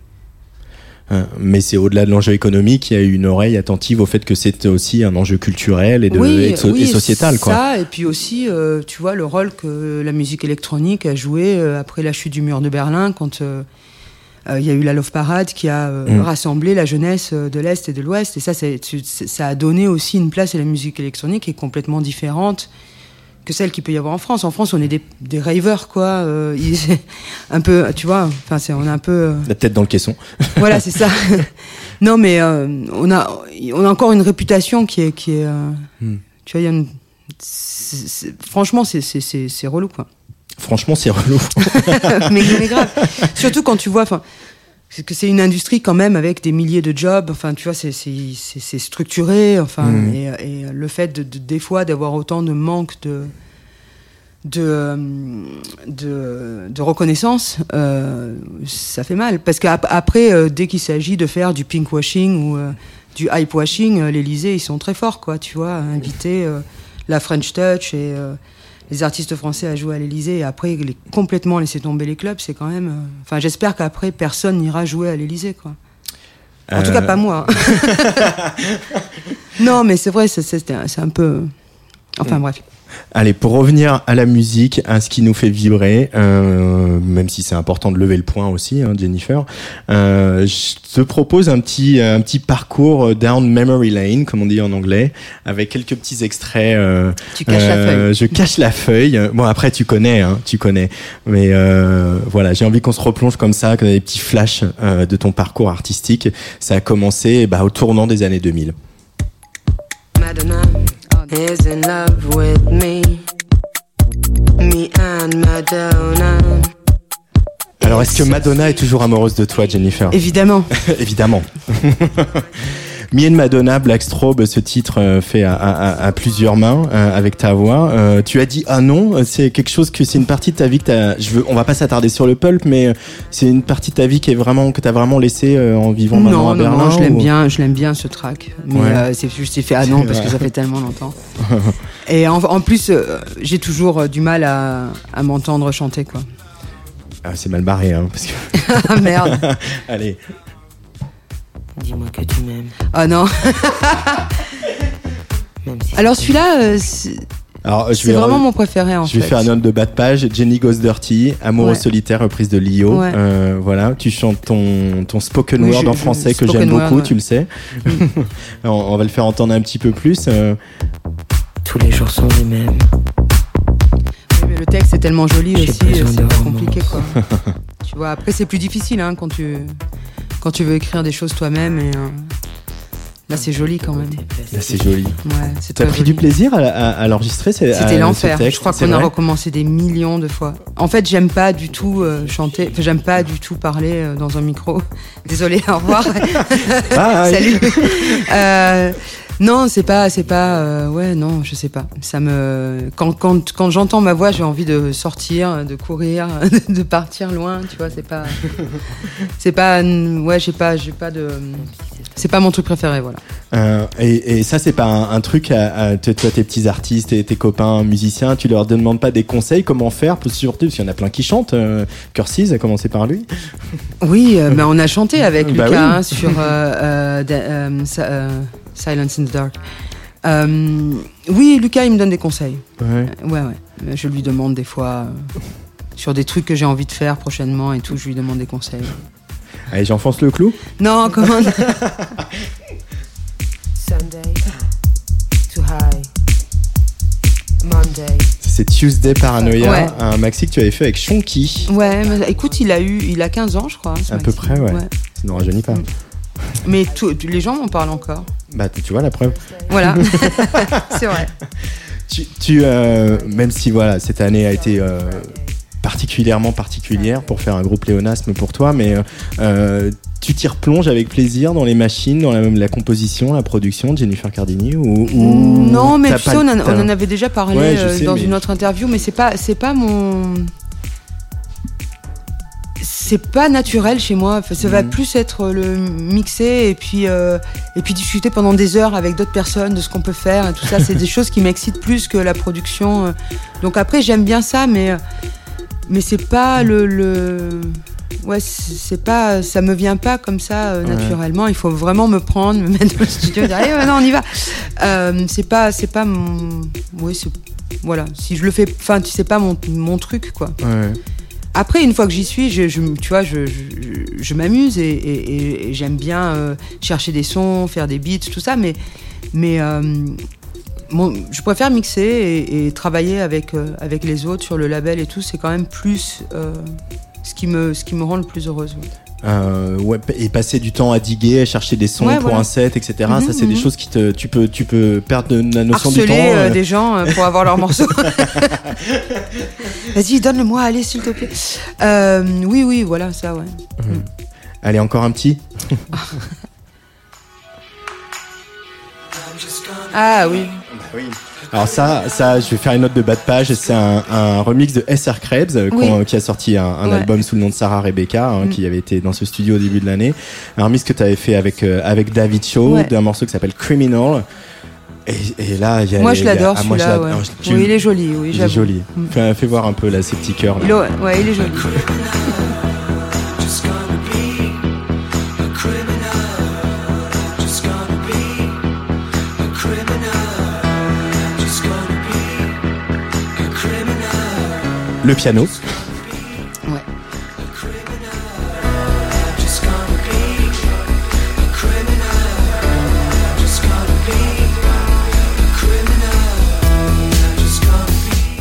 Euh, Mais c'est au-delà de l'enjeu économique, il y a eu une oreille attentive au fait que c'était aussi un enjeu culturel et, de, et, so- et sociétal. Quoi. Ça, et puis aussi, euh, tu vois, le rôle que la musique électronique a joué après la chute du mur de Berlin, quand il y a eu la Love Parade qui a euh, Mm. rassemblé la jeunesse euh, de l'Est et de l'Ouest. Et ça, ça a donné aussi une place à la musique électronique qui est complètement différente que celle qu'il peut y avoir en France. En France, on est des, des ravers, quoi. euh, ils- un peu, tu vois, enfin, c'est- on est un peu. euh, La tête dans le caisson. voilà, c'est ça. non, mais euh, on, a, on a encore une réputation qui est. Qui est euh, Hmm. Tu vois, il y a une. c'est- c'est- franchement, c'est relou, quoi. Franchement, c'est relou. mais, mais grave. Surtout quand tu vois. enfin, c'est que c'est une industrie quand même avec des milliers de jobs. Enfin, tu vois, c'est- c'est c'est- c'est structuré. Enfin, Mhm. et, et le fait de, de- des fois d'avoir autant de manque de de, euh, de, de reconnaissance, euh, ça fait mal. Parce qu'après, euh, dès qu'il s'agit de faire du pinkwashing ou euh, du hypewashing, l'Elysée, ils sont très forts, quoi, tu vois, à inviter la French Touch et les artistes français à jouer à l'Elysée et après les, complètement laisser tomber les clubs, c'est quand même... euh, Enfin, j'espère qu'après, personne n'ira jouer à l'Elysée, quoi. En tout Euh, cas, pas moi. non, mais c'est vrai, c'est un peu... Enfin, bref. Allez, pour revenir à la musique, à ce qui nous fait vibrer, euh, même si c'est important de lever le point aussi, hein, Jennifer, euh, je te propose un petit, un petit parcours down memory lane, comme on dit en anglais, avec quelques petits extraits. euh, Tu caches la euh, feuille. Je cache la feuille. Bon, après, tu connais, hein, tu connais. Mais euh, voilà, j'ai envie qu'on se replonge comme ça, qu'on ait des petits flashs euh, de ton parcours artistique. Ça a commencé bah, au tournant des années 2000. Madonna is in love with me. Me and Madonna. Alors, est-ce que Madonna est toujours amoureuse de toi, Jennifer? Évidemment. Évidemment. Me and Madonna, Black Strobe, ce titre euh, fait à, à- à plusieurs mains euh, avec ta voix. Euh, tu as dit ah non, c'est quelque chose que c'est une partie de ta vie que t'as. Je veux, on va pas s'attarder sur le pulp, mais c'est une partie de ta vie qui est vraiment que t'as vraiment laissé en vivant maintenant Non, à non, Berlin. non, je l'aime ou- bien, je l'aime bien ce track. Mais Ouais. c'est juste, j'ai fait ah non parce que ça fait tellement longtemps. Et en, en plus, j'ai toujours du mal à, à m'entendre chanter quoi. Ah, c'est mal barré, hein, parce que. Ah merde. Allez. Dis-moi que tu m'aimes, Ah non. même si Alors celui-là, euh, c'est Alors, vraiment mon préféré en Je vais fait. faire un note de bas de page. Jenny Goes Dirty, Amoureux Ouais. solitaire, reprise de Lio. Ouais. Euh, voilà, tu chantes ton, ton spoken Oui, word je- en je- français que j'aime beaucoup, ouais. tu le sais. on, on va le faire entendre un petit peu plus. euh. tous les jours sont les mêmes. Oui, mais le texte est tellement joli aussi, c'est pas romance. compliqué quoi. tu vois, après c'est plus difficile hein, quand tu quand tu veux écrire des choses toi-même et euh, là c'est joli quand même. Là, c'est joli. Ouais, T'as pris du plaisir à, à- à l'enregistrer C'était l'enfer. Je crois qu'on a recommencé des millions de fois. En fait, j'aime pas du tout euh, chanter. Enfin, j'aime pas du tout parler euh, dans un micro. Désolée, au revoir. Salut. Non, c'est pas, c'est pas. euh, ouais, non, je sais pas. Ça me. Quand, quand, quand j'entends ma voix, j'ai envie de sortir, de courir, de partir loin. Tu vois, c'est pas. C'est pas. Ouais, j'ai pas, j'ai pas de. C'est pas mon truc préféré, voilà. Euh, et, et ça, c'est pas un, un truc à, à- toi, tes petits artistes et tes copains musiciens, tu leur demandes pas des conseils comment faire, pour- surtout parce qu'il y en a plein qui chantent. Euh, Cursis a commencé par lui. Oui, euh, bah, on a chanté avec Bah Lucas oui. hein, sur da- Silence in the Dark. Euh, oui, Lucas, il me donne des conseils. Ouais. Ouais, ouais. Je lui demande des fois euh, sur des trucs que j'ai envie de faire prochainement et tout. Je lui demande des conseils. Allez, j'enfonce le clou. Non, comment Sunday, too high. Monday, C'est Tuesday Paranoia, Ouais. un maxi que tu avais fait avec Shonky. Ouais, mais écoute, il a eu, il a 15 ans, je crois. À peu près, ouais. Ça ne rajeunit pas. Mm. Mais tout- les gens m'en parlent encore. Bah, tu vois la preuve. Voilà, c'est vrai. Tu, tu, euh, même si voilà, cette année a été euh, particulièrement particulière pour faire un gros pléonasme pour toi, mais euh, tu t'y replonges avec plaisir dans les machines, dans la, la composition, la production de Jennifer Cardini ou, ou non, mais tu sais, on, en- t'as- on en avait déjà parlé Ouais, je sais, dans mais- une autre interview, mais c'est pas, c'est pas mon. C'est pas naturel chez moi. Ça va Mhm. plus être le mixer et puis euh, et puis discuter pendant des heures avec d'autres personnes de ce qu'on peut faire et tout ça. C'est des choses qui m'excitent plus que la production. euh. Donc après, j'aime bien ça, mais euh, mais c'est pas le, le... ouais, c'est pas, ça me vient pas comme ça euh, Ouais. naturellement. Il faut vraiment me prendre, me mettre dans le studio, et dire allez, ouais, non, on y va. Euh, c'est pas, c'est pas mon, oui, c'est, voilà. Si je le fais, enfin, tu sais pas mon, mon truc, quoi. Ouais. Après, une fois que j'y suis, je, tu vois, je, m'amuse et, j'aime bien euh, chercher des sons, faire des beats, tout ça, mais, euh, je préfère mixer et, travailler avec, euh, avec les autres sur le label et tout. C'est quand même plus ce, qui me, rend le plus heureuse. Euh, ouais, et passer du temps à diguer, à chercher des sons Ouais, pour voilà. un set, etc. Mhm, ça, c'est des mhm. choses qui te, tu peux, tu peux perdre de la notion du Harceler temps. euh, euh, des gens euh, pour avoir leur morceau. Vas-y, donne-le-moi, allez, s'il te plaît. Oui, oui, voilà, ça, ouais. Allez, encore un petit. Ah oui. Alors ça, ça, je vais faire une note de bas de page. C'est un, un remix de SR Krebs euh, Oui. qu'on- qui a sorti un, un Ouais. album sous le nom de Sarah Rebecca, hein, Mm. qui avait été dans ce studio au début de l'année. Un remix que tu avais fait avec euh, avec David Shaw Ouais. d'un morceau qui s'appelle Criminal. Et, et là, il y a Moi, je l'adore ah, celui-là. ouais. Tu- Oui, il est joli, oui, il est joli. Mm. Fais, fais voir un peu là ces petits cœurs. là. Ouais, il est joli. Le piano. Ouais.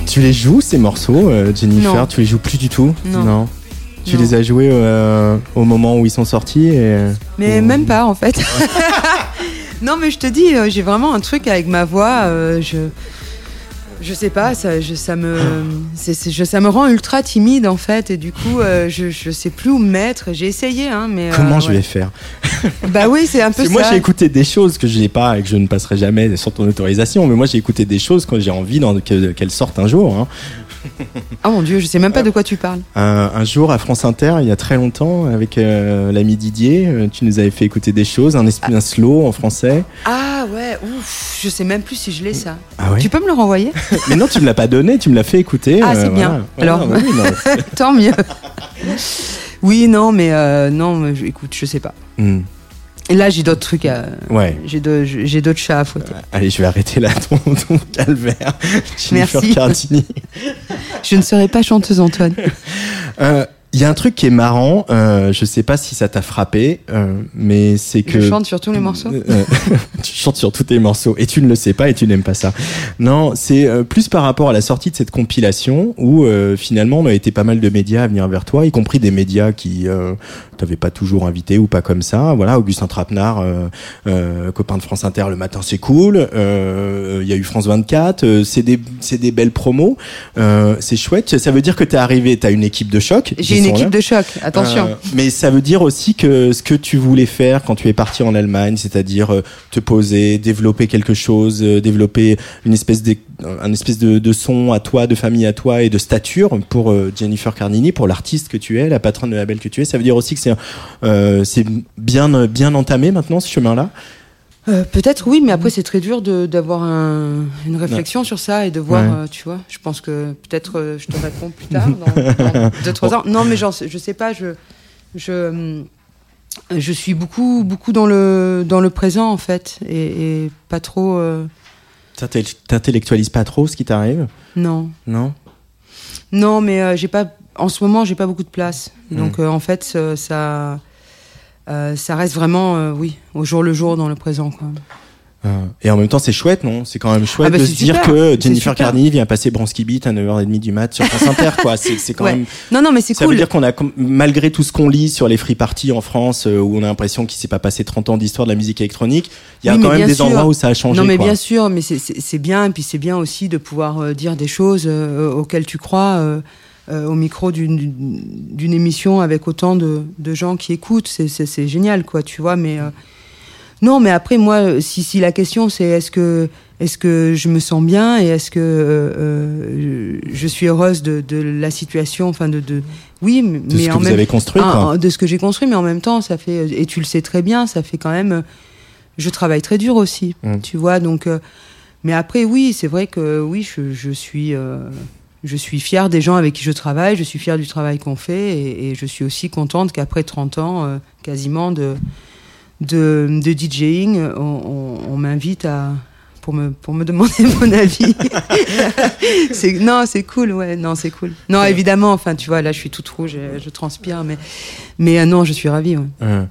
Tu les joues ces morceaux, euh, Jennifer? Non. Tu les joues plus du tout? Non. Tu Non. les as joués euh, au moment où ils sont sortis et... Mais ou- même pas, en fait. non, mais je te dis, euh, j'ai vraiment un truc avec ma voix. euh, je. Je sais pas, ça, je, ça me, je- ça me rend ultra timide en fait, et du coup, euh, je, je sais plus où me mettre. J'ai essayé, hein, mais. euh, Comment je vais faire? Bah oui, c'est un peu que ça. moi j'ai écouté des choses que je n'ai pas et que je ne passerai jamais sans ton autorisation, mais moi j'ai écouté des choses quand j'ai envie que- qu'elles sortent un jour. hein. Ah mon dieu, je sais même pas de quoi tu parles. Un, un jour à France Inter, il y a très longtemps, avec euh, l'ami Didier, euh, tu nous avais fait écouter des choses, un, esprit, un slow en français. Ah ouais, ouf, je sais même plus si je l'ai ça. Ah ouais? Tu peux me le renvoyer? Mais non, tu me l'as pas donné, tu me l'as fait écouter. Ah, c'est bien. voilà. Alors. Oui, non. Tant mieux. Oui, non, mais euh, non, mais écoute, je sais pas. Hmm. Et là, j'ai d'autres trucs à. Ouais. J'ai de- j'ai d'autres chats à fouetter. Allez, je vais arrêter là ton, ton calvaire. Jennifer Merci. Cardini. Je ne serai pas chanteuse, Antoine. Euh, Il y a un truc qui est marrant, euh, je sais pas si ça t'a frappé, euh, mais c'est que... Je chante sur tous les morceaux. Euh, tu chantes sur tous tes morceaux et tu ne le sais pas et tu n'aimes pas ça. Non, c'est euh, plus par rapport à la sortie de cette compilation où euh, finalement on a été pas mal de médias à venir vers toi, y compris des médias qui euh, t'avaient pas toujours invité ou pas comme ça. Voilà, Augustin Trapenard, euh, euh, copain de France Inter, le matin c'est cool. Euh, Il y a eu France 24, euh, c'est des c'est des belles promos, euh, c'est chouette. Ça veut dire que t'es arrivé, t'as une équipe de choc. J'ai une sont là. équipe de choc, attention. Euh, mais ça veut dire aussi que ce que tu voulais faire quand tu es parti en Allemagne, c'est-à-dire euh, te poser, développer quelque chose, euh, développer une espèce de, un espèce de, de son à toi, de famille à toi et de stature pour Jennifer Cardini, pour l'artiste que tu es, la patronne de label que tu es. Ça veut dire aussi que c'est euh, c'est bien bien entamé maintenant ce chemin-là. Euh, Peut-être oui, mais après c'est très dur d'avoir un- une réflexion sur ça et de voir, Ouais. euh, tu vois. Je pense que peut-être euh, je te réponds plus tard, dans, dans deux trois ans. Non, mais genre, je sais pas, je je je suis beaucoup beaucoup dans le dans le présent en fait et, et pas trop. T'intel- T'intellectualises pas trop ce qui t'arrive, non, non? Non, mais j'ai pas en ce moment j'ai pas beaucoup de place, donc Mm. euh, en fait ça ça, euh, ça reste vraiment euh, oui au jour le jour dans le présent quoi. Euh, Et en même temps, c'est chouette, non? C'est quand même chouette Ah bah, de se dire que Jennifer. Carney vient passer Bronski Beat à 9h30 du mat sur France Inter, quoi. C'est quand Ouais. même. Non, non, mais c'est Ça cool. veut dire qu'on a, malgré tout ce qu'on lit sur les free parties en France, où on a l'impression qu'il s'est pas passé 30 ans d'histoire de la musique électronique, il y a Oui, quand même des sûr. endroits où ça a changé. Non, mais quoi. bien sûr, mais c'est- bien, et puis c'est bien aussi de pouvoir dire des choses auxquelles tu crois euh, au micro d'une émission avec autant de, de gens qui écoutent. C'est- génial, quoi, tu vois. Mais euh, non, mais après, moi, si, si la question c'est est-ce que est-ce que je me sens bien et est-ce que euh, je suis heureuse de, de la situation, enfin de, de oui, mais De ce que en vous même avez construit, ah, de ce que j'ai construit, mais en même temps, ça fait, et tu le sais très bien, ça fait quand même, je travaille très dur aussi, Mm. tu vois, donc, mais après, oui, c'est vrai que oui, je, je suis, euh, je suis fière des gens avec qui je travaille, je suis fière du travail qu'on fait, et, et je suis aussi contente qu'après 30 ans, euh, quasiment de, de, de DJing, on, on- on m'invite à, pour me, pour me demander mon avis. non, c'est cool, ouais, non, c'est cool. Non, évidemment, enfin, tu vois, là, je suis toute rouge, je transpire, mais, mais euh, non, je suis ravie, ouais. Euh,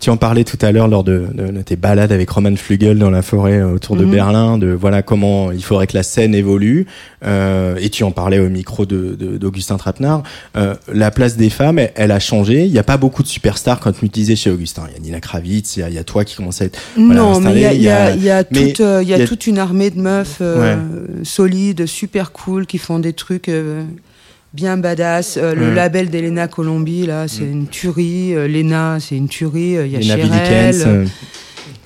tu en parlais tout à l'heure lors de, de- de tes balades avec Roman Flügel dans la forêt euh, autour de Mhm. Berlin, de voilà comment il faudrait que la scène évolue. Euh, et tu en parlais au micro de- de- d'Augustin Trapenard. Euh, la place des femmes, elle, elle a changé. Il n'y a pas beaucoup de superstars quand tu me disais chez Augustin. Il y a Nina Kravitz, il y a, il y a toi qui commence à être. Voilà, non, mais il y a, y a- toute, euh, y a toute une armée de meufs euh, solides, super cool, qui font des trucs bien badass. Euh, le Ouais. label d'Elena Colombi, là, c'est une tuerie. Euh, Lena, c'est une tuerie. Euh, Il y a Lena.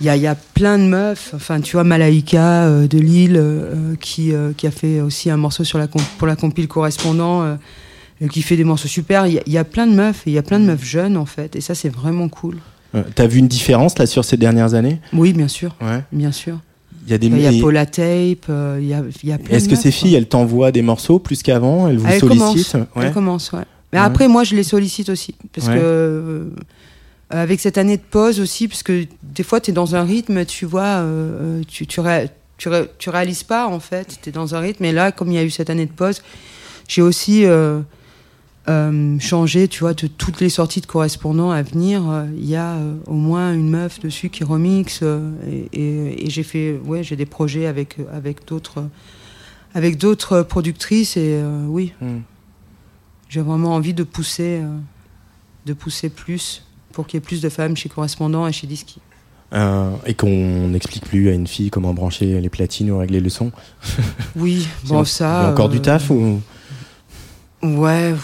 Il y a, il y a plein de meufs. Enfin, tu vois, Malaika euh, de Lille, euh, qui, euh, qui a fait aussi un morceau sur la comp- pour la compile correspondant, et qui fait des morceaux super. Il y, a, il y a plein de meufs, il y a plein de meufs jeunes, en fait. Et ça, c'est vraiment cool. T'as vu une différence là sur ces dernières années? Oui, bien sûr. Ouais. Bien sûr. Il y a des. Il y a Paula Tape, il y a, y a Est-ce que ces filles, elles t'envoient des morceaux plus qu'avant? Elles vous Elle sollicitent? commence. Ouais. Elle commence, ouais. Mais Ouais. après, moi, je les sollicite aussi. Parce Ouais. que, avec cette année de pause aussi, parce que des fois, tu es dans un rythme, tu vois, euh, tu, tu, ré- tu, ré- tu réalises pas, en fait, tu es dans un rythme. Et là, comme il y a eu cette année de pause, j'ai aussi euh, euh, changé, tu vois, de toutes les sorties de correspondants à venir. euh, Il y a euh, au moins une meuf dessus qui remixe. euh, et et, et j'ai fait, ouais, j'ai des projets avec, avec d'autres. Avec d'autres productrices et euh, oui, Hmm. j'ai vraiment envie de pousser, euh, de pousser plus pour qu'il y ait plus de femmes chez Correspondant et chez Disky. Euh, et qu'on n'explique plus à une fille comment brancher les platines ou régler le son. Oui, bon ça. il y a encore euh, du taf ou Ouais.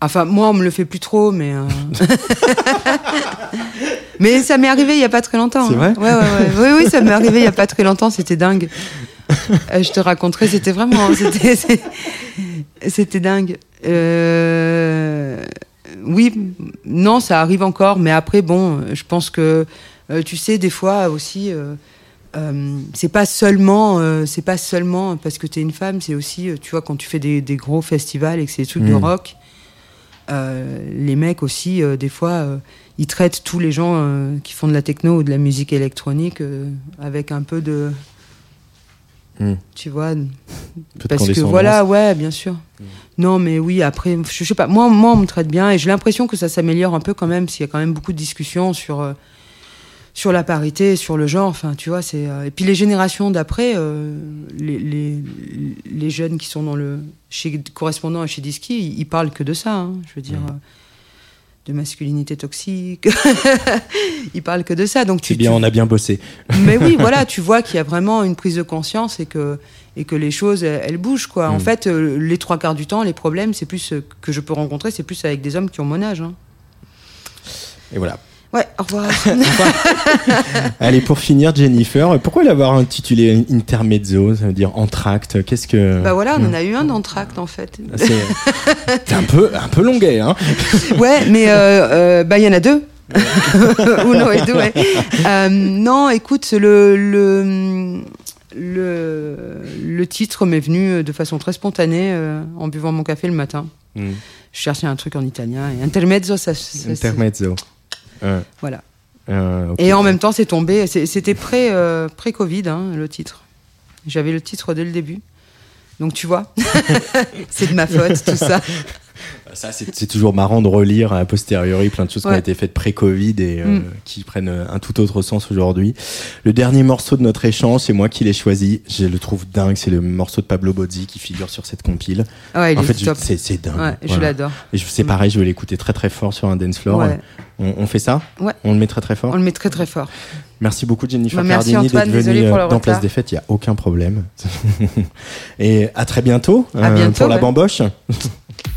Enfin, moi, on me le fait plus trop, mais. euh, mais ça m'est arrivé il y a pas très longtemps. C'est hein. vrai Ouais, ouais, ouais. Oui, oui, ça m'est arrivé il y a pas très longtemps. C'était dingue. Euh, je te raconterai. C'était vraiment. C'était dingue. Euh, Oui, non, ça arrive encore, mais après, bon, je pense que. euh, tu sais, des fois aussi. euh, euh, c'est pas seulement euh, c'est pas seulement parce que tu es une femme c'est aussi euh, tu vois quand tu fais des, des gros festivals et que c'est des trucs de Mm. rock euh, les mecs aussi euh, des fois euh, ils traitent tous les gens euh, qui font de la techno ou de la musique électronique euh, avec un peu de Mm. tu vois parce que voilà ouais bien sûr non mais oui après je, je sais pas moi moi on me traite bien et j'ai l'impression que ça s'améliore un peu quand même qu'il y a quand même beaucoup de discussions sur euh, sur la parité, sur le genre, enfin, tu vois, c'est. euh, Et puis les générations d'après, euh, les, les, les jeunes qui sont dans le chez correspondant et chez Disky, ils, ils parlent que de ça. hein, je veux dire, euh, de masculinité toxique. ils parlent que de ça. Donc tu. Bien, tu- on a bien bossé. Mais oui, voilà, tu vois qu'il y a vraiment une prise de conscience et que et que les choses elles, elles bougent quoi. En Mm. fait, euh, les trois quarts du temps, les problèmes, c'est plus euh, que je peux rencontrer, c'est plus avec des hommes qui ont mon âge. hein. Et voilà. Ouais, au revoir. Allez, pour finir, Jennifer, pourquoi l'avoir intitulé Intermezzo, ça veut dire entracte Qu'est-ce que. bah voilà, on en a eu un d'entracte en fait. C'est un peu, un peu longuet, hein Ouais, mais euh, euh, bah il y en a deux. Uno et deux, ouais. Euh, non, écoute, le, le, le, le titre m'est venu de façon très spontanée euh, en buvant mon café le matin. Mm. Je cherchais un truc en italien et intermezzo, ça. ça- ça- Intermezzo. Voilà. euh. Et en même temps, c'est tombé. C'était pré, euh, pré-Covid, hein, le titre. J'avais le titre dès le début. Donc tu vois, c'est de ma faute, tout ça. Ça, c'est toujours marrant de relire a posteriori plein de choses qui ont été faites pré-Covid et euh, Mm. qui prennent euh, un tout autre sens aujourd'hui. Le dernier morceau de notre échange, c'est moi qui l'ai choisi. Je le trouve dingue. C'est le morceau de Pablo Bozzi qui figure sur cette compile. Ouais, il en fait, c'est dingue. Ouais, je l'adore. C'est pareil, je vais l'écouter très très fort sur un dance floor. On, on fait ça? Ouais. On le met très très fort? On le met très très fort. Merci beaucoup Jennifer Bah, merci, Cardini d'être venue euh, dans Place des Fêtes, il n'y a aucun problème. Et à très bientôt, euh, À bientôt, pour la bamboche.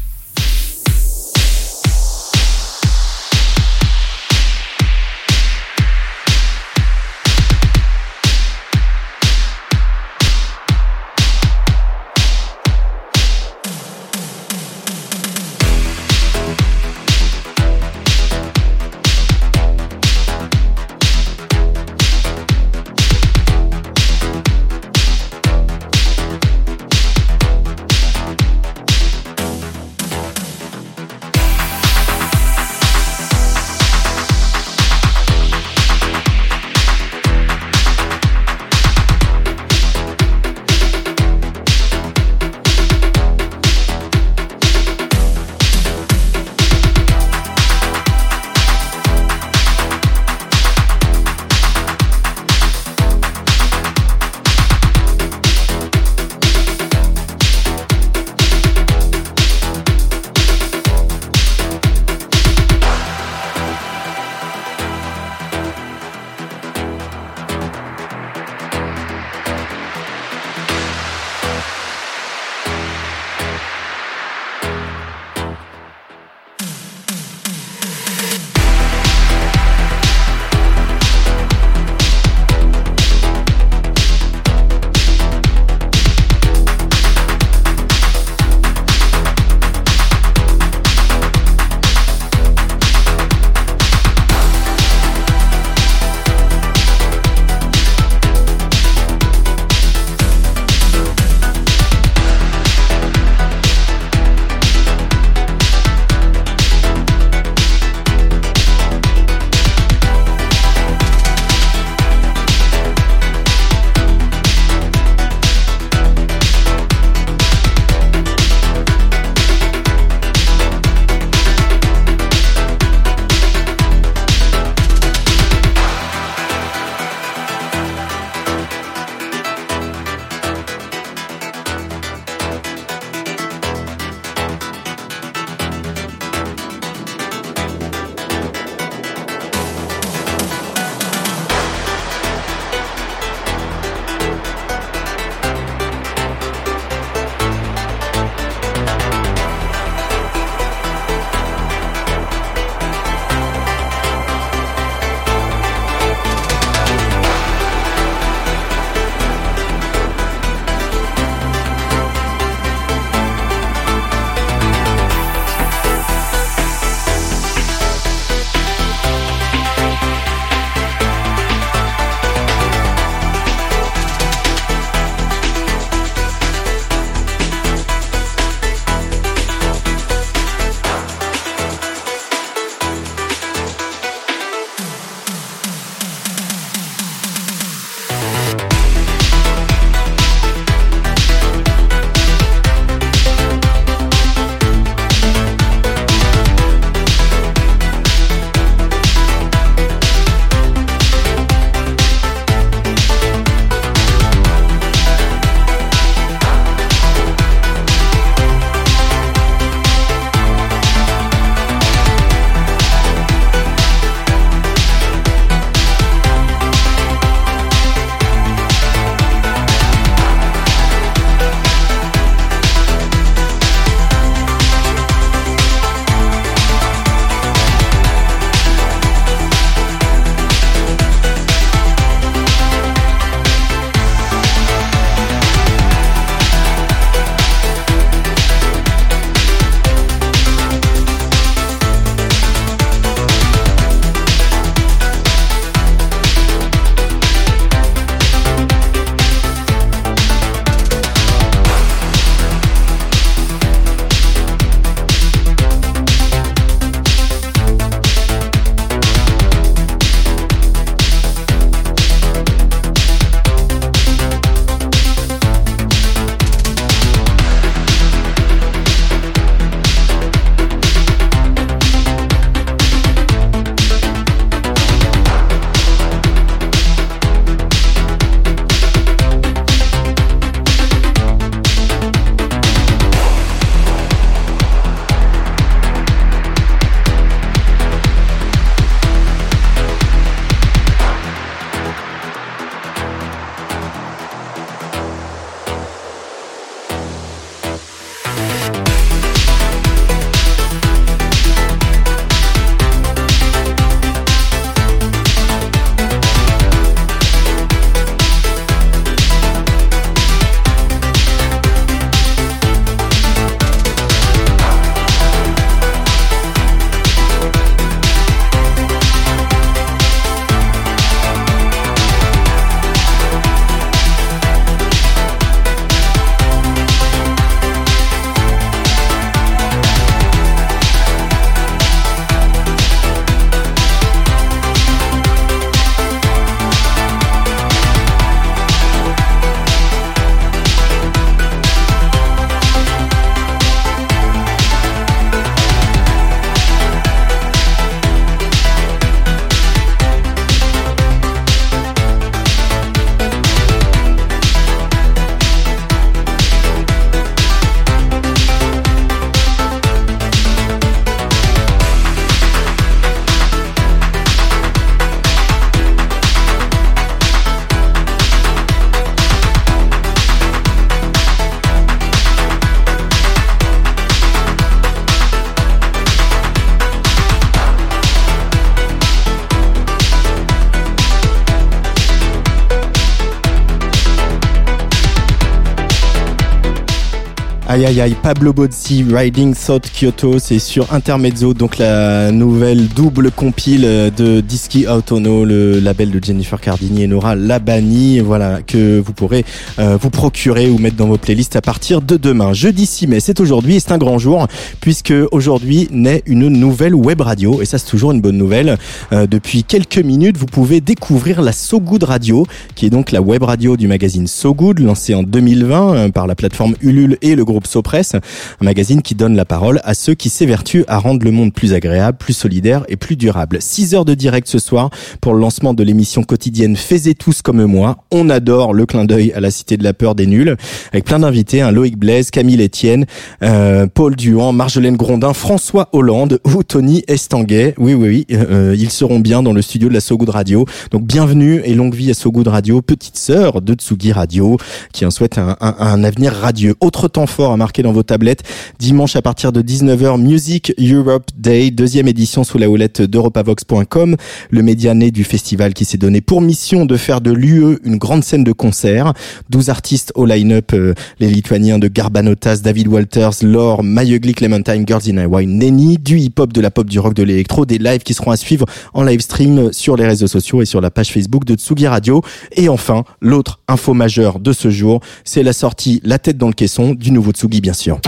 Aïe aïe aïe, Pablo Bozzi, Riding Thought Kyoto, c'est sur Intermezzo, donc la nouvelle double compile de Disky Autono, le label de Jennifer Cardini et Nora Labani, voilà, que vous pourrez euh, vous procurer ou mettre dans vos playlists à partir de demain. Jeudi 6 mai, c'est aujourd'hui et c'est un grand jour, puisque aujourd'hui naît une nouvelle web radio, et ça c'est toujours une bonne nouvelle. Euh, depuis quelques minutes, vous pouvez découvrir la So Good Radio, qui est donc la web radio du magazine So Good, lancée en 2020 euh, par la plateforme Ulule et le groupe SoPress, un magazine qui donne la parole à ceux qui s'évertuent à rendre le monde plus agréable, plus solidaire et plus durable. 6 heures de direct ce soir pour le lancement de l'émission quotidienne Faisez tous comme moi. On adore le clin d'œil à la cité de la peur des nuls, avec plein d'invités, hein, Loïc Blaise, Camille Etienne, euh, Paul Duhan, Marjolaine Grondin, François Hollande ou Tony Estanguet. Oui, oui, oui, euh, ils seront bien dans le studio de la So Good Radio. Donc bienvenue et longue vie à So Good Radio, petite sœur de Tsugi Radio, qui en souhaite un avenir radieux. Autre temps fort à marquer dans vos tablettes. Dimanche à partir de 19h, Music Europe Day, deuxième édition sous la houlette d'europavox.com, le média né du festival qui s'est donné pour mission de faire de l'UE une grande scène de concert. 12 artistes au line-up, euh, les lituaniens de Garbanotas, David Walters, Laure, Mayugli, Clementine, Girls in Hawaii, Nenny, du hip-hop, de la pop, du rock, de l'électro, des lives qui seront à suivre en live stream sur les réseaux sociaux et sur la page Facebook de Tsugi Radio. Et enfin, l'autre info majeure de ce jour, c'est la sortie La tête dans le caisson du nouveau Tsugi, bien sûr.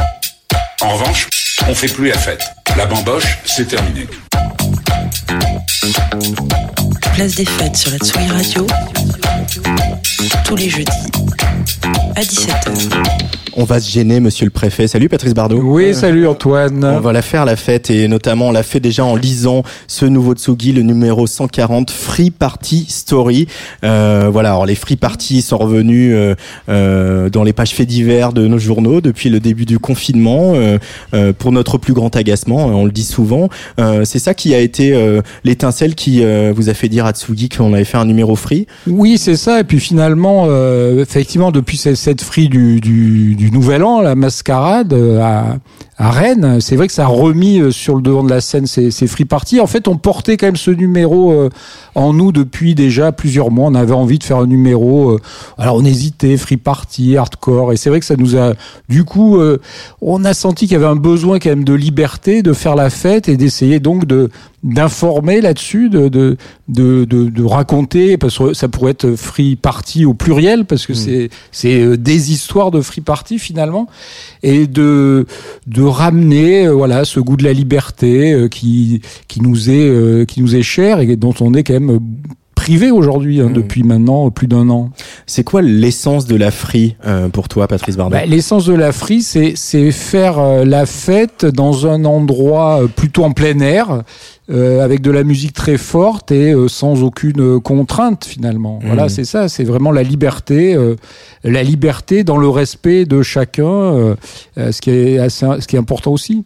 En revanche, on fait plus la fête. La bamboche, c'est terminé. Place des fêtes sur la Tsugi Radio. Tous les jeudis à 17h. On va se gêner, monsieur le préfet. Salut Patrice Bardot. Oui, salut Antoine. On va la faire la fête et notamment on l'a fait déjà en lisant ce nouveau Tsugi, le numéro 140, Free Party Story. Euh, voilà, alors les Free Party sont revenus euh, euh, dans les pages faits divers de nos journaux depuis le début du confinement euh, euh, pour notre plus grand agacement, on le dit souvent. Euh, c'est ça qui a été euh, l'étincelle qui euh, vous a fait dire à Tsugi qu'on avait fait un numéro free? Oui, c'est ça. Et puis finalement, euh, effectivement, depuis ce- cette free du, du, Nouvel An, la mascarade euh, à, Rennes, c'est vrai que ça a remis euh, sur le devant de la scène ces, ces free parties. En fait, on portait quand même ce numéro euh, en nous depuis déjà plusieurs mois. On avait envie de faire un numéro. euh, alors, on hésitait, free party, hardcore. Et c'est vrai que ça nous a. Du coup, on a senti qu'il y avait un besoin quand même de liberté, de faire la fête et d'essayer donc de d'informer là-dessus, de, de, de, de, de raconter, parce que ça pourrait être free party au pluriel, parce que c'est c'est des histoires de free party finalement, et de, de ramener euh, voilà ce goût de la liberté euh, qui, qui, nous est, euh, qui nous est cher et dont on est quand même privé aujourd'hui hein, Mhm. depuis maintenant plus d'un an. C'est quoi l'essence de la free euh, pour toi, Patrice Bardot Bah, L'essence de la free, c'est c'est faire euh, la fête dans un endroit euh, plutôt en plein air, euh, avec de la musique très forte et euh, sans aucune euh, contrainte finalement. Voilà, c'est ça, c'est vraiment la liberté, euh, la liberté dans le respect de chacun, ce qui est assez, ce qui est important aussi.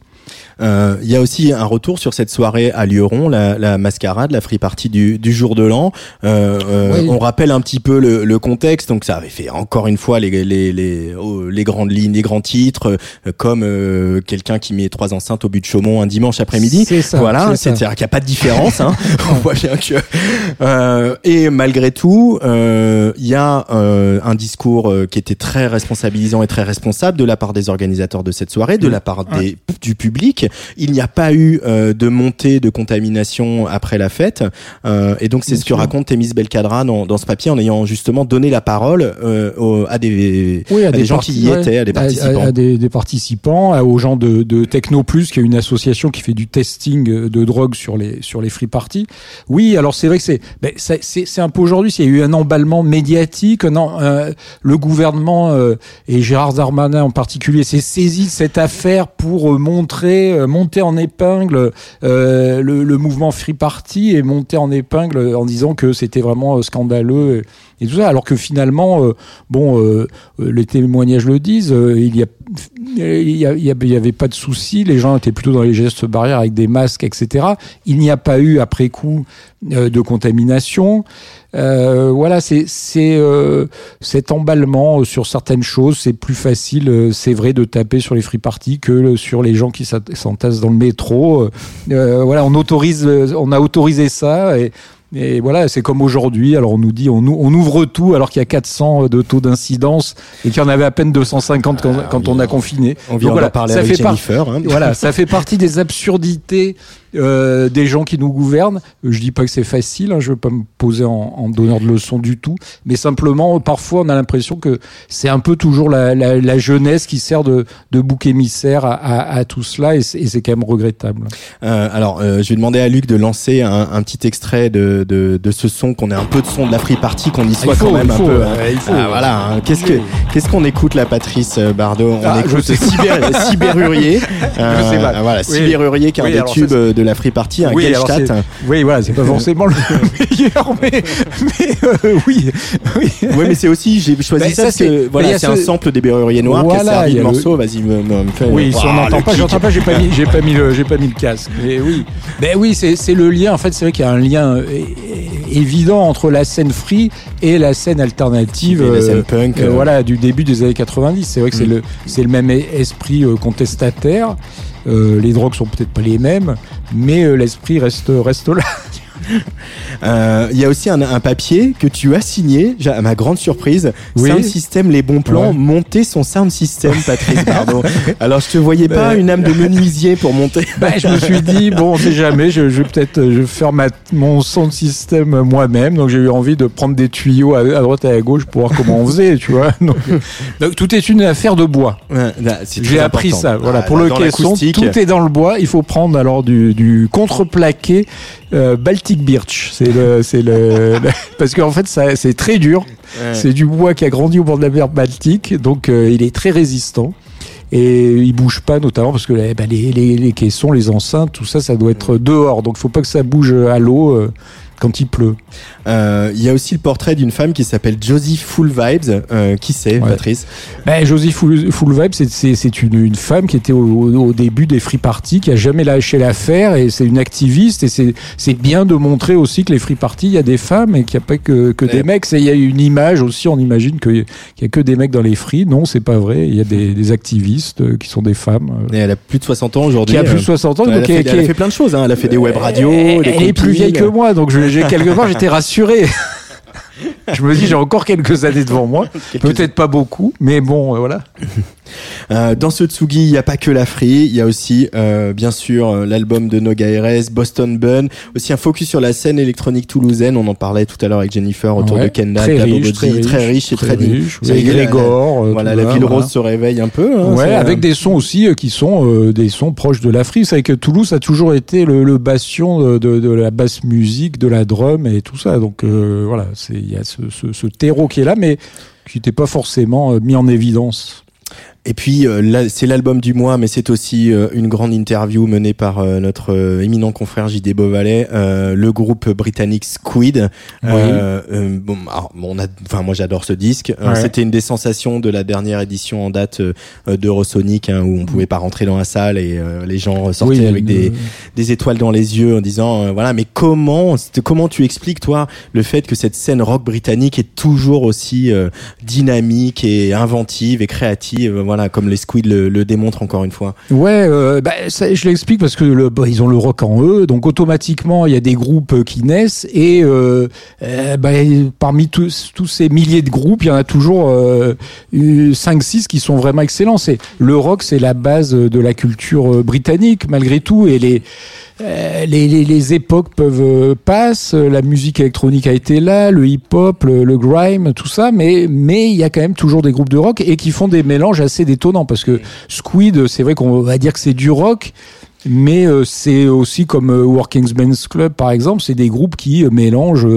Euh, Il y a aussi un retour sur cette soirée à Lyon, la, la mascarade, la free party du, du jour de l'an. Euh, euh, Oui. On rappelle un petit peu le, le contexte. Donc ça avait fait encore une fois les, les, les, oh, les grandes lignes, les grands titres, euh, comme quelqu'un qui met trois enceintes au but de Chaumont un dimanche après-midi. Ça, Voilà, c'est-à-dire qu'il n'y a pas de différence. Hein. On voit bien que. Euh, et malgré tout, euh, il y a euh, un discours qui était très responsabilisant et très responsable de la part des organisateurs de cette soirée, de la part des, du public. Il n'y a pas eu euh, de montée de contamination après la fête. Euh, et donc, c'est ce que raconte Thémis Belcadra dans, dans ce papier en ayant justement donné la parole euh, aux- à des, Oui, à des gens qui y étaient, à des à- participants. à des, des participants, à- aux gens de, de Techno Plus, qui est une association qui fait du testing de drogue sur les sur les free parties. Oui, alors c'est vrai que c'est ben, c'est un peu aujourd'hui, il y a eu un emballement médiatique. Non, euh, le gouvernement euh, et Gérard Darmanin en particulier s'est saisi de cette affaire pour euh, montrer, euh, monter en épingle euh, le, mouvement free party et monter en épingle en disant que c'était vraiment euh, scandaleux. Et, tout ça, alors que finalement, bon, les témoignages le disent, il y a, il y, a- il y a- il y avait pas de souci, les gens étaient plutôt dans les gestes barrières avec des masques, etc. Il n'y a pas eu après coup de contamination. Euh, voilà, c'est euh, cet emballement euh, sur certaines choses, c'est plus facile, euh, c'est vrai, de taper sur les free parties que le- sur les gens qui s'entassent dans le métro. Euh, euh, voilà, on autorise, euh, on a autorisé ça et Et voilà, c'est comme aujourd'hui. Alors on nous dit, on, on ouvre tout alors qu'il y a 400 de taux d'incidence et qu'il y en avait à peine 250 quand, quand on a confiné. On vient Donc parler ça avec fait par- Jennifer. hein. voilà, ça fait partie des absurdités euh, des gens qui nous gouvernent. Je dis pas que c'est facile, hein, je veux pas me poser en, en donneur de leçons du tout, mais simplement parfois on a l'impression que c'est un peu toujours la, la, la jeunesse qui sert de, de bouc émissaire à, à, à tout cela et c'est et c'est quand même regrettable. Euh, alors, euh, je vais demander à Luc de lancer un, un petit extrait de, de, de ce son, qu'on ait un peu de son de la free party, qu'on y soit faut, quand même un peu. hein. il faut. Ah, voilà. hein. Qu'est-ce que qu'est-ce qu'on écoute là, Patrice euh, Bardot? On Ah, je écoute sais. Cyber, Cyberurier. Euh, sais pas. Voilà, Oui. Cyberurier qui est un des tubes de la free party, un Oui, c'est- Oui, voilà, c'est pas forcément le meilleur, mais, mais euh, oui, oui. Ouais, mais c'est aussi, j'ai choisi Ben, ça, parce que voilà, c'est un sample des Berruriers Noirs qui Voilà, a servi il y le a le- morceau. Vas-y, me, me, fais. Oui, si on n'entend pas, j'entends pas, j'ai pas mis, j'ai pas mis le, j'ai pas mis le casque. Mais oui, ben oui, c'est, c'est le lien. En fait, c'est vrai qu'il y a un lien euh, évident entre la scène free et la scène alternative. Et la scène punk, euh, voilà, du début des années 90. C'est vrai que c'est Mm. le, c'est le même esprit euh, contestataire. Euh, les drogues sont peut-être pas les mêmes, mais euh, l'esprit reste, reste là. Euh, Il y a aussi un, un papier que tu as signé, à ma grande surprise. Oui. Sound System, les bons plans, Ouais. monter son sound system, Patrice Bardot. Alors, je te voyais pas Ben- une âme de menuisier pour monter. Ben, je me suis dit, bon, on sait jamais, je, je vais peut-être faire ma, mon son de système moi-même. Donc j'ai eu envie de prendre des tuyaux à, à droite et à gauche pour voir comment on faisait, tu vois. Donc, donc, tout est une affaire de bois. Ouais, J'ai appris important. ça. Voilà, Ah, pour là, le caisson, tout est dans le bois. Il faut prendre alors du, du contreplaqué euh, Birch. C'est le, c'est le, le- parce qu'en fait, ça, c'est très dur. Ouais. C'est du bois qui a grandi au bord de la mer Baltique, donc euh, il est très résistant. Et il bouge pas notamment parce que les, bah, les, les, les caissons, les enceintes, tout ça, ça doit être dehors. Donc faut pas que ça bouge à l'eau euh, quand il pleut. Euh, Il y a aussi le portrait d'une femme qui s'appelle Josie Full Vibes. Euh, qui c'est, Ouais. Patrice? Ben, Josie Full, Full Vibe, c'est- une, une femme qui était au, au début des free parties, qui a jamais lâché l'affaire, et c'est une activiste, et c'est bien de montrer aussi que les free parties, il y a des femmes et qu'il n'y a pas que, que des mecs. Il y a une image aussi, on imagine qu'il y a que des mecs dans les free. Non, c'est pas vrai. Il y a des, des activistes euh, qui sont des femmes. euh, Et Elle a plus de 60 ans aujourd'hui. Qui a plus de Euh, 60 ans, elle, donc a qui fait, elle a fait plein de choses. Hein. Elle a fait des web radios. elle, elle est plus vieille que moi, donc je- j'ai quelque part j'étais rassuré. je me dis j'ai encore quelques années devant moi, peut-être pas beaucoup, mais bon euh, voilà. Euh, dans ce Tsugi, il n'y a pas que la free, il y a aussi, euh, bien sûr, l'album de Noga RS, Boston Bun, aussi un focus sur la scène électronique toulousaine. On en parlait tout à l'heure avec Jennifer autour Ouais, de Kendall, très riche, très riche et très, riche. Et y est, la- Grégor, euh, Voilà, la ville voilà. rose se réveille un peu. hein, Ouais, avec des sons aussi qui sont des sons proches de la free. C'est vrai que Toulouse a toujours été le, le bastion de, de- de la basse musique, de la drum et tout ça. Donc voilà, c'est y a ce terreau qui est là, mais qui n'était pas forcément euh, mis en évidence. Et puis euh, c'est l'album du mois, mais c'est aussi euh, une grande interview menée par euh, notre euh, éminent confrère JD Beauvalet, euh, le groupe britannique Squid. Euh, euh, bon, alors, bon, on a, enfin moi j'adore ce disque. Ouais. C'était une des sensations de la dernière édition en date euh, d'Eurosonic, hein, où on pouvait pas rentrer dans la salle et euh, les gens sortaient Oui, avec des, des étoiles dans les yeux en disant euh, voilà mais comment comment tu expliques toi le fait que cette scène rock britannique est toujours aussi euh, dynamique et inventive et créative comme les Squid le, le démontrent encore une fois Ouais, euh, bah, je l'explique parce que bah, ils ont le rock en eux, donc automatiquement il y a des groupes qui naissent et euh, euh, bah, parmi tous, ces milliers de groupes, il y en a toujours euh, 5-6 qui sont vraiment excellents. C'est le rock, c'est la base de la culture britannique malgré tout et les les, époques peuvent euh, la musique électronique a été là, le hip-hop, le, le grime, tout ça, mais mais il y a quand même toujours des groupes de rock et qui font des mélanges assez détonnants parce que Squid, c'est vrai qu'on va dire que c'est du rock. Mais euh, c'est aussi comme euh, Working Men's Club par exemple, c'est des groupes qui euh, mélangent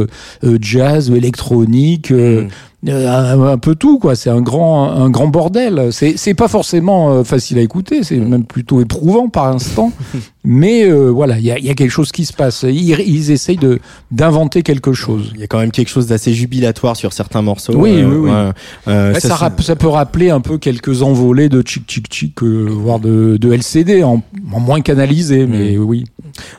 jazz, électronique, euh, un, un peu tout quoi. C'est un grand un grand bordel. C'est c'est pas forcément euh, facile à écouter, c'est même plutôt éprouvant par instant. Mais euh, voilà, il y a, y a quelque chose qui se passe. Ils, ils essayent de d'inventer quelque chose. il y a quand même quelque chose d'assez jubilatoire sur certains morceaux Oui, euh, oui, oui. Euh, Ouais, ça, ça, peut rappeler un peu quelques envolées de Chick Chick, euh, voire de, de LCD, en, en moins canalisé, mais oui.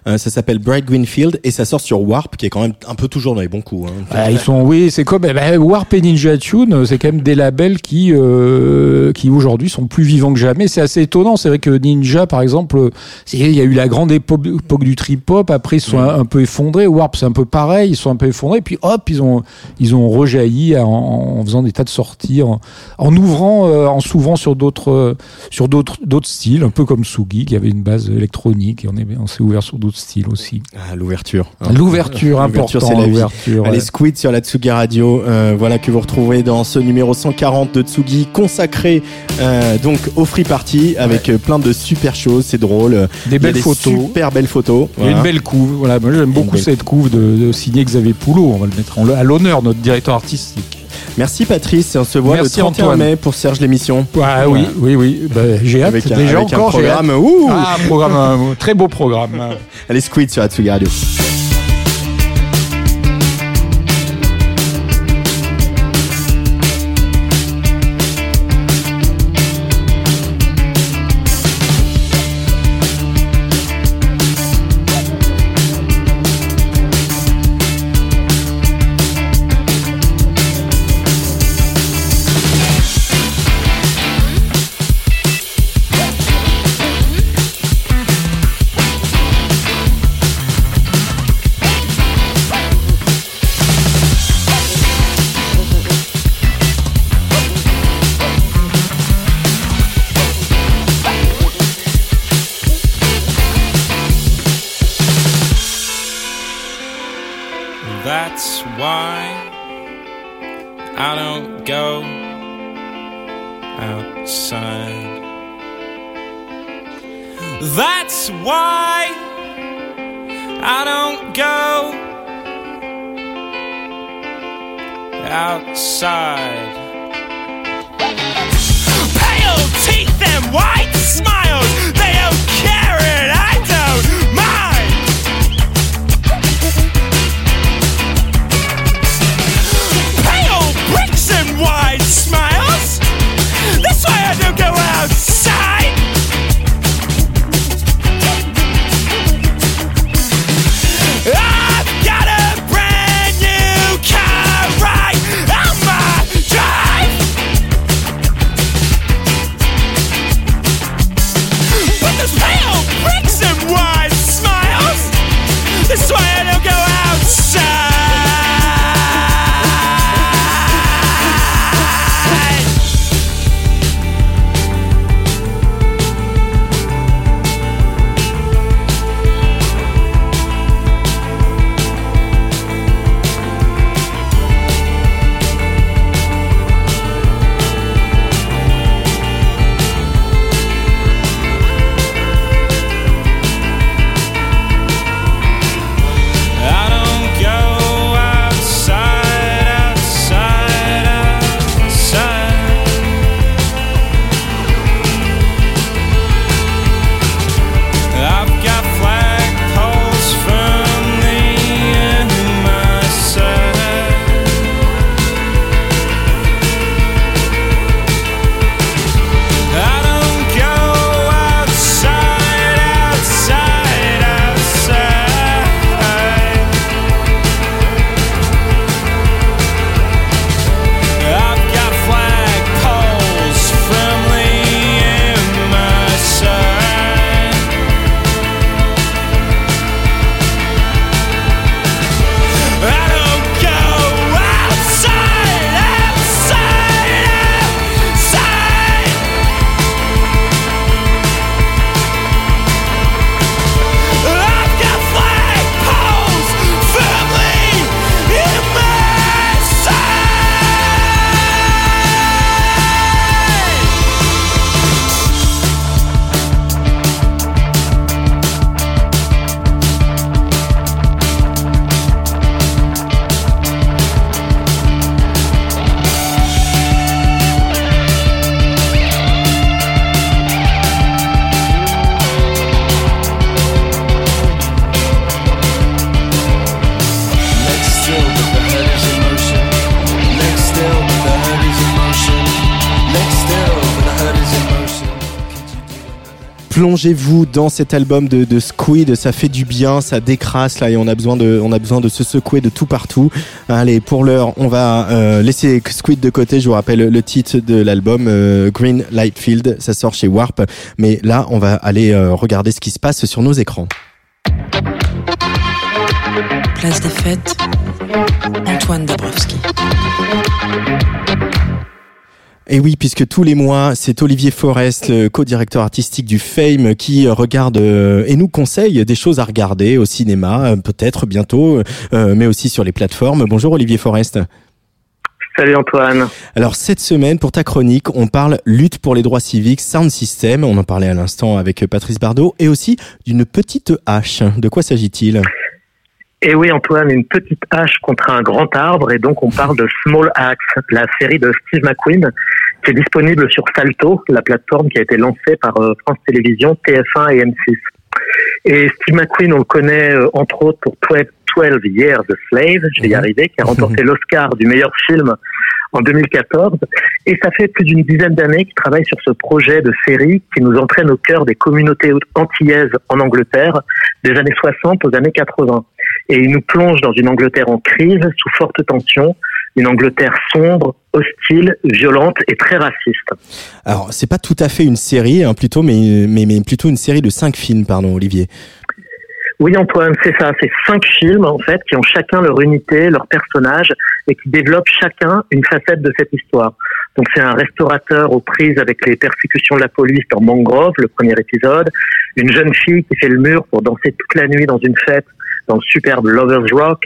Euh, ça s'appelle Bright Greenfield et ça sort sur Warp, qui est quand même un peu toujours dans les bons coups. hein. Ah, ils sont, oui, c'est comme ben, Warp et Ninja Tune, euh, c'est quand même des labels qui, euh, qui aujourd'hui sont plus vivants que jamais. C'est assez étonnant. C'est vrai que Ninja, par exemple, euh, il y a eu la grande époque, époque du trip hop. Après, ils sont un, un peu effondrés. Warp, c'est un peu pareil. Ils sont un peu effondrés. Puis hop, ils ont, ils ont rejailli en, en faisant des tas de sorties, en, en ouvrant, euh, en s'ouvrant sur d'autres, sur d'autres, d'autres styles, un peu comme Sugi, qui avait une base électronique. Et on est, on s'est ouvert sur d'autres styles aussi. Ah, l'ouverture. L'ouverture, L'ouverture, important. c'est la. L'ouverture. Allez, ouais. Squid sur la Tsugi Radio, euh, voilà que vous retrouvez dans ce numéro 140 de Tsugi consacré euh, donc au Free Party avec euh, plein de super choses, c'est drôle. Des belles des photos. super belles photos. Il y a Voilà. une belle couve. Voilà, moi j'aime beaucoup belle- cette couve de, de signer Xavier Poulot. On va le mettre en- à l'honneur, notre directeur artistique. Merci Patrice, et on se voit Merci, le 31 Antoine. mai pour Serge l'émission. Ouais, oui, oui, oui. Bah, j'ai hâte. Avec un, Déjà avec un encore, hâte. programme. Ouh Ah, un programme, un très beau programme. Allez, Squid sur la Tsugi Radio. Plongez-vous dans cet album de, Squid, ça fait du bien, ça décrasse là et on a besoin de, on a besoin de se secouer de tout partout. Allez, pour l'heure, on va euh, laisser Squid de côté. Je vous rappelle le titre de l'album euh, Green Lightfield, ça sort chez Warp. Mais là, on va aller euh, regarder ce qui se passe sur nos écrans. Place des fêtes, Antoine Dabrowski. Et oui, puisque tous les mois, c'est Olivier Forest, le co-directeur artistique du Fame, qui euh, regarde euh, et nous conseille des choses à regarder au cinéma, euh, peut-être bientôt, mais aussi sur les plateformes. Bonjour Olivier Forest. Salut Antoine. Alors cette semaine, pour ta chronique, on parle lutte pour les droits civiques, sound system, on en parlait à l'instant avec Patrice Bardot, et aussi d'une petite hache. De quoi s'agit-il? Et oui Antoine, une petite hache contre un grand arbre, et donc on parle de Small Axe, la série de Steve McQueen, qui est disponible sur Salto, la plateforme qui a été lancée par euh, France Télévisions, TF1 et M6. Et Steve McQueen, on le connaît euh, entre autres pour 12 12 Years a Slave, je vais y arriver, qui a remporté l'Oscar du meilleur film en 2014. Et ça fait plus d'une dizaine d'années qu'il travaille sur ce projet de série qui nous entraîne au cœur des communautés antillaises en Angleterre des années 60 aux années 80. Et il nous plonge dans une Angleterre en crise, sous forte tension, une Angleterre sombre, hostile, violente et très raciste. Alors, c'est pas tout à fait une série, hein, plutôt, mais, mais, mais plutôt une série de cinq films, pardon, Olivier. Oui, Antoine, c'est ça. C'est cinq films, en fait, qui ont chacun leur unité, leur personnage, et qui développent chacun une facette de cette histoire. Donc, c'est un restaurateur aux prises avec les persécutions de la police dans Mangrove, le premier épisode. Une jeune fille qui fait le mur pour danser toute la nuit dans une fête dans le superbe Lovers Rock,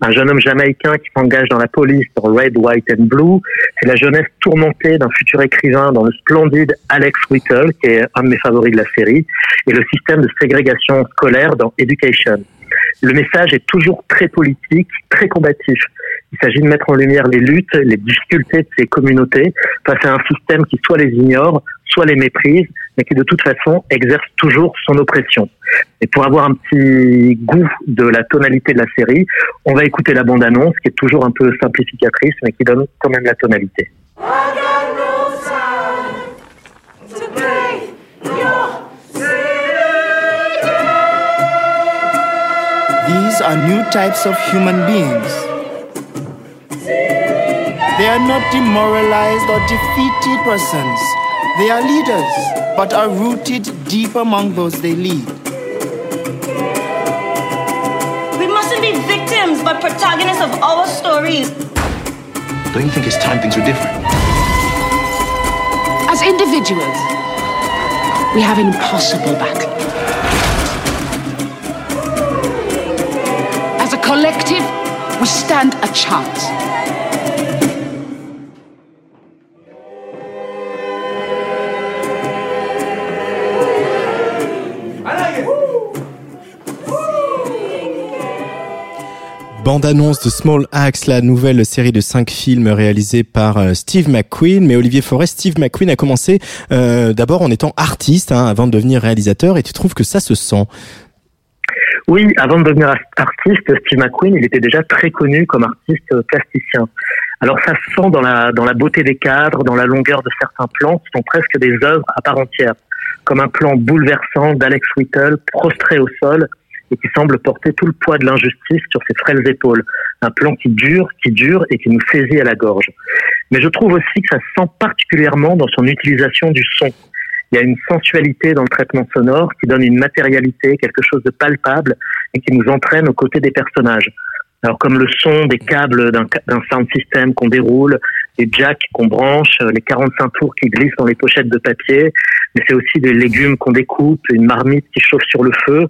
un jeune homme jamaïcain qui s'engage dans la police dans Red, White and Blue, c'est la jeunesse tourmentée d'un futur écrivain dans le splendide Alex Whittle, qui est un de mes favoris de la série, et le système de ségrégation scolaire dans Education. Le message est toujours très politique, très combatif. Il s'agit de mettre en lumière les luttes, les difficultés de ces communautés face à un système qui soit les ignore, soit les méprise, mais qui de toute façon exerce toujours son oppression. Et pour avoir un petit goût de la tonalité de la série, on va écouter la bande-annonce qui est toujours un peu simplificatrice, mais qui donne quand même la tonalité. These are new types of human beings. They are not demoralized or defeated persons. They are leaders, but are rooted deep among those they lead. We mustn't be victims, but protagonists of our stories. Don't you think it's time things were different? As individuals, we have an impossible battle. As a collective, we stand a chance. Bande-annonce de Small Axe, la nouvelle série de cinq films réalisés par euh, Steve McQueen. Mais Olivier Forest, Steve McQueen a commencé euh, d'abord en étant artiste hein, avant de devenir réalisateur et tu trouves que ça se sent? Oui, avant de devenir artiste, Steve McQueen, il était déjà très connu comme artiste plasticien. Alors ça se sent dans la, dans la beauté des cadres, dans la longueur de certains plans, qui sont presque des œuvres à part entière, comme un plan bouleversant d'Alex Whittle, prostré au sol, et qui semble porter tout le poids de l'injustice sur ses frêles épaules. Un plan qui dure, qui dure et qui nous saisit à la gorge. Mais je trouve aussi que ça se sent particulièrement dans son utilisation du son. Il y a une sensualité dans le traitement sonore qui donne une matérialité, quelque chose de palpable et qui nous entraîne aux côtés des personnages. Alors comme le son des câbles d'un sound system qu'on déroule, les jacks qu'on branche, les 45 tours qui glissent dans les pochettes de papier, mais c'est aussi des légumes qu'on découpe, une marmite qui chauffe sur le feu,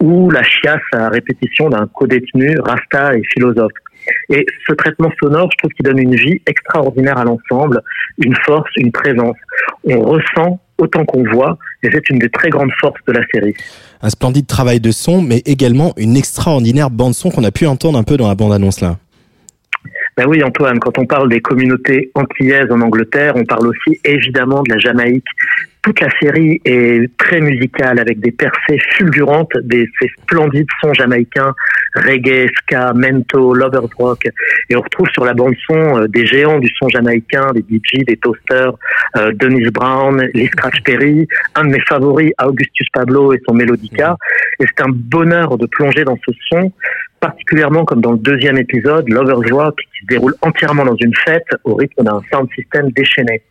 ou la chiasse à répétition d'un co-détenu, rasta et philosophe. Et ce traitement sonore, je trouve qu'il donne une vie extraordinaire à l'ensemble, une force, une présence. On ressent autant qu'on voit, et c'est une des très grandes forces de la série. Un splendide travail de son, mais également une extraordinaire bande-son qu'on a pu entendre un peu dans la bande-annonce là. Ben oui, Antoine, quand on parle des communautés antillaises en Angleterre, on parle aussi évidemment de la Jamaïque, toute la série est très musicale avec des percées fulgurantes, des ces splendides sons jamaïcains, reggae, ska, mento, lovers rock. Et on retrouve sur la bande son euh, des géants du son jamaïcain, des DJ, des toasters, euh, Dennis Brown, Lee Scratch Perry, un de mes favoris, Augustus Pablo et son Melodica. Et c'est un bonheur de plonger dans ce son, particulièrement comme dans le deuxième épisode, Lovers Rock, qui se déroule entièrement dans une fête au rythme d'un sound system déchaîné.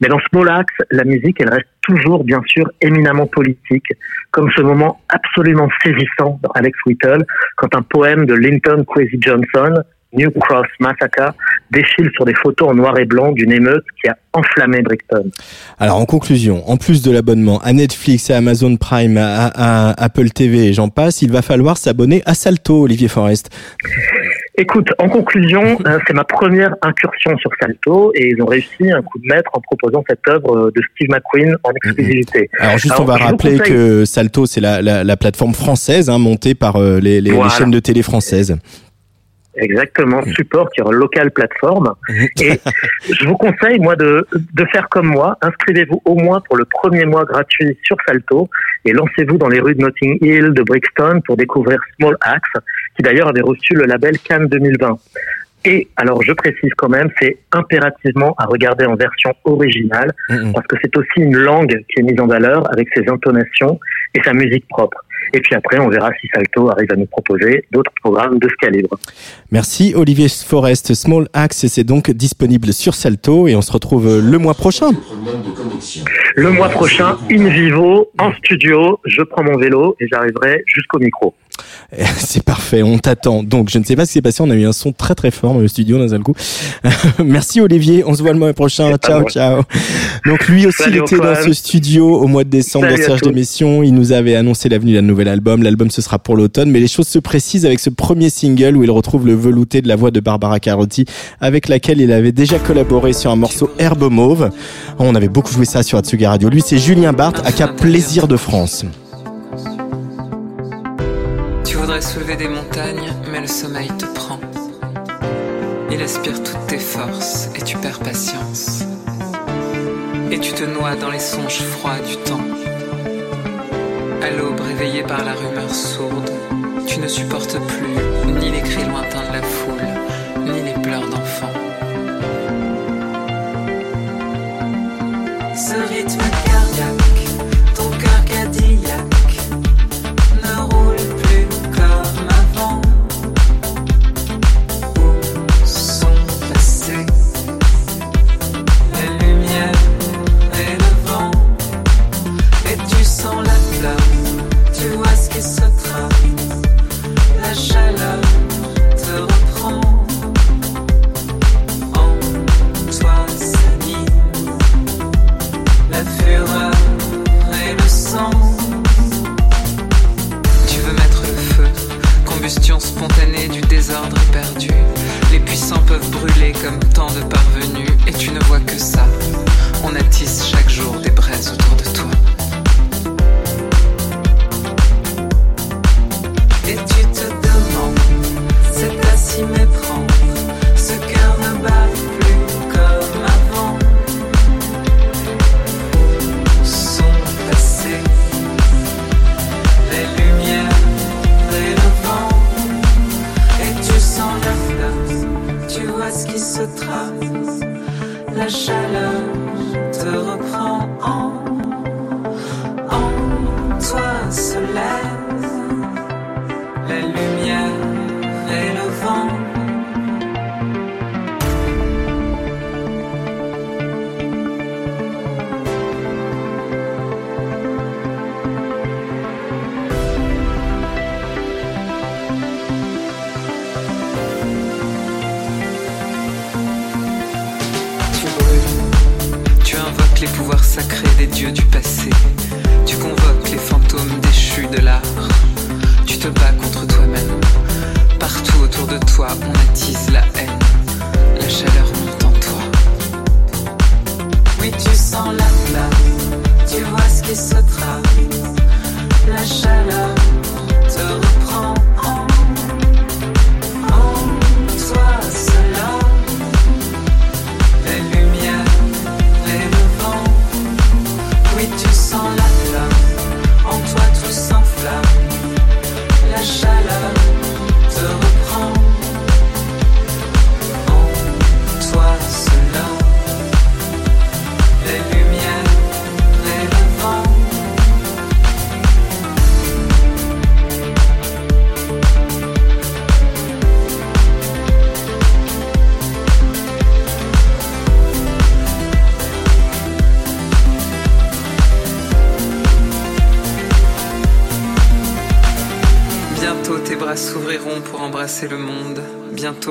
Mais dans Small Axe, la musique, elle reste toujours, bien sûr, éminemment politique, comme ce moment absolument saisissant dans Alex Whittle, quand un poème de Linton Kwesi Johnson, New Cross Massacre, défile sur des photos en noir et blanc d'une émeute qui a enflammé Brighton. Alors en conclusion, en plus de l'abonnement à Netflix, à Amazon Prime, à, à Apple TV et j'en passe, il va falloir s'abonner à Salto, Olivier Forest. Écoute, en conclusion, euh, c'est ma première incursion sur Salto et ils ont réussi un coup de maître en proposant cette œuvre de Steve McQueen en exclusivité. Alors juste, on va rappeler conseille- que Salto, c'est la, la, la plateforme française hein, montée par euh, les, les, chaînes de télé françaises. Exactement, support qui est une locale plateforme. Et je vous conseille, moi, de, de faire comme moi. Inscrivez-vous au moins pour le premier mois gratuit sur Salto et lancez-vous dans les rues de Notting Hill, de Brixton pour découvrir Small Axe, qui d'ailleurs avait reçu le label Cannes 2020. Et alors, je précise quand même, c'est impérativement à regarder en version originale, parce que c'est aussi une langue qui est mise en valeur avec ses intonations et sa musique propre. Et puis après, on verra si Salto arrive à nous proposer d'autres programmes de ce calibre. Merci Olivier Forest, Small Axe, c'est donc disponible sur Salto et on se retrouve le mois prochain. Le mois prochain, in vivo, en studio, je prends mon vélo et j'arriverai jusqu'au micro. C'est parfait, on t'attend. Donc, je ne sais pas ce qui s'est passé, on a eu un son très très fort dans le studio d'un seul coup. Merci Olivier, on se voit le mois prochain. Ciao, ciao. Donc, lui aussi, Salut, il était Antoine. dans ce studio au mois de décembre Salut dans Serge d'émission. Il nous avait annoncé l'avenue d'un nouvel album. L'album, ce sera pour l'automne, mais les choses se précisent avec ce premier single où il retrouve le velouté de la voix de Barbara Carotti, avec laquelle il avait déjà collaboré sur un morceau Herbe Mauve. On avait beaucoup joué ça sur Atsuga Radio. Lui, c'est Julien Barthes, aka Plaisir de France. Voudrais soulever des montagnes, mais le sommeil te prend. Il aspire toutes tes forces et tu perds patience. Et tu te noies dans les songes froids du temps. À l'aube, réveillé par la rumeur sourde, tu ne supportes plus ni les cris lointains de la foule, ni les pleurs d'enfants. Ce rythme cardiaque, spontanée du désordre perdu. Les puissants peuvent brûler comme tant de parvenus, et tu ne vois que ça. On attise chaque jour des braises the shallow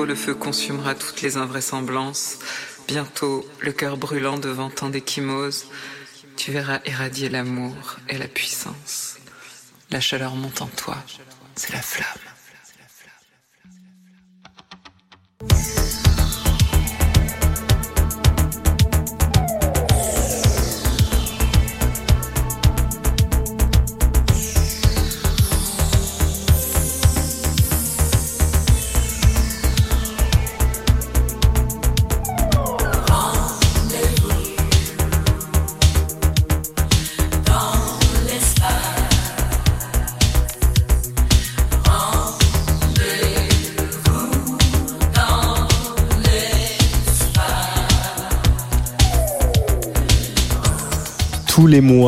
Le feu consumera toutes les invraisemblances. Bientôt le cœur brûlant devant tant d'échymoses. Tu verras éradier l'amour et la puissance. La chaleur monte en toi,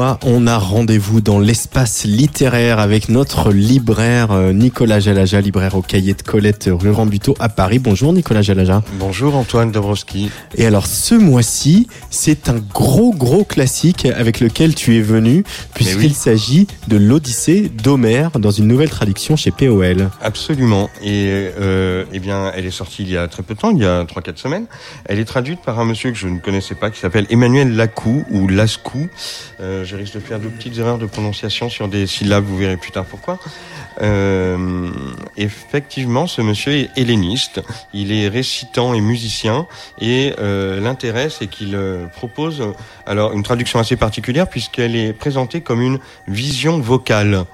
mois, on a rendez-vous dans l'espace littéraire avec notre libraire euh, Nicolas Jalaja, libraire au cahier de Colette rue Rambuteau à Paris. Bonjour Nicolas Jalaja. Bonjour Antoine Dabrowski. Et alors ce mois-ci, c'est un gros gros classique avec lequel tu es venu puisqu'il oui. s'agit de l'Odyssée d'Homère dans une nouvelle traduction chez POL. Absolument. Et euh, eh bien, elle est sortie il y a très peu de temps, il y a 3-4 semaines. Elle est traduite par un monsieur que je ne connaissais pas qui s'appelle Emmanuel Lacou ou Lascou. Euh, je risque de faire de petites erreurs de prononciation sur des syllabes, vous verrez plus tard pourquoi. Euh, effectivement, ce monsieur est helléniste. Il est récitant et musicien. Et euh, l'intérêt, c'est qu'il euh, propose alors une traduction assez particulière puisqu'elle est présentée comme une vision vocale.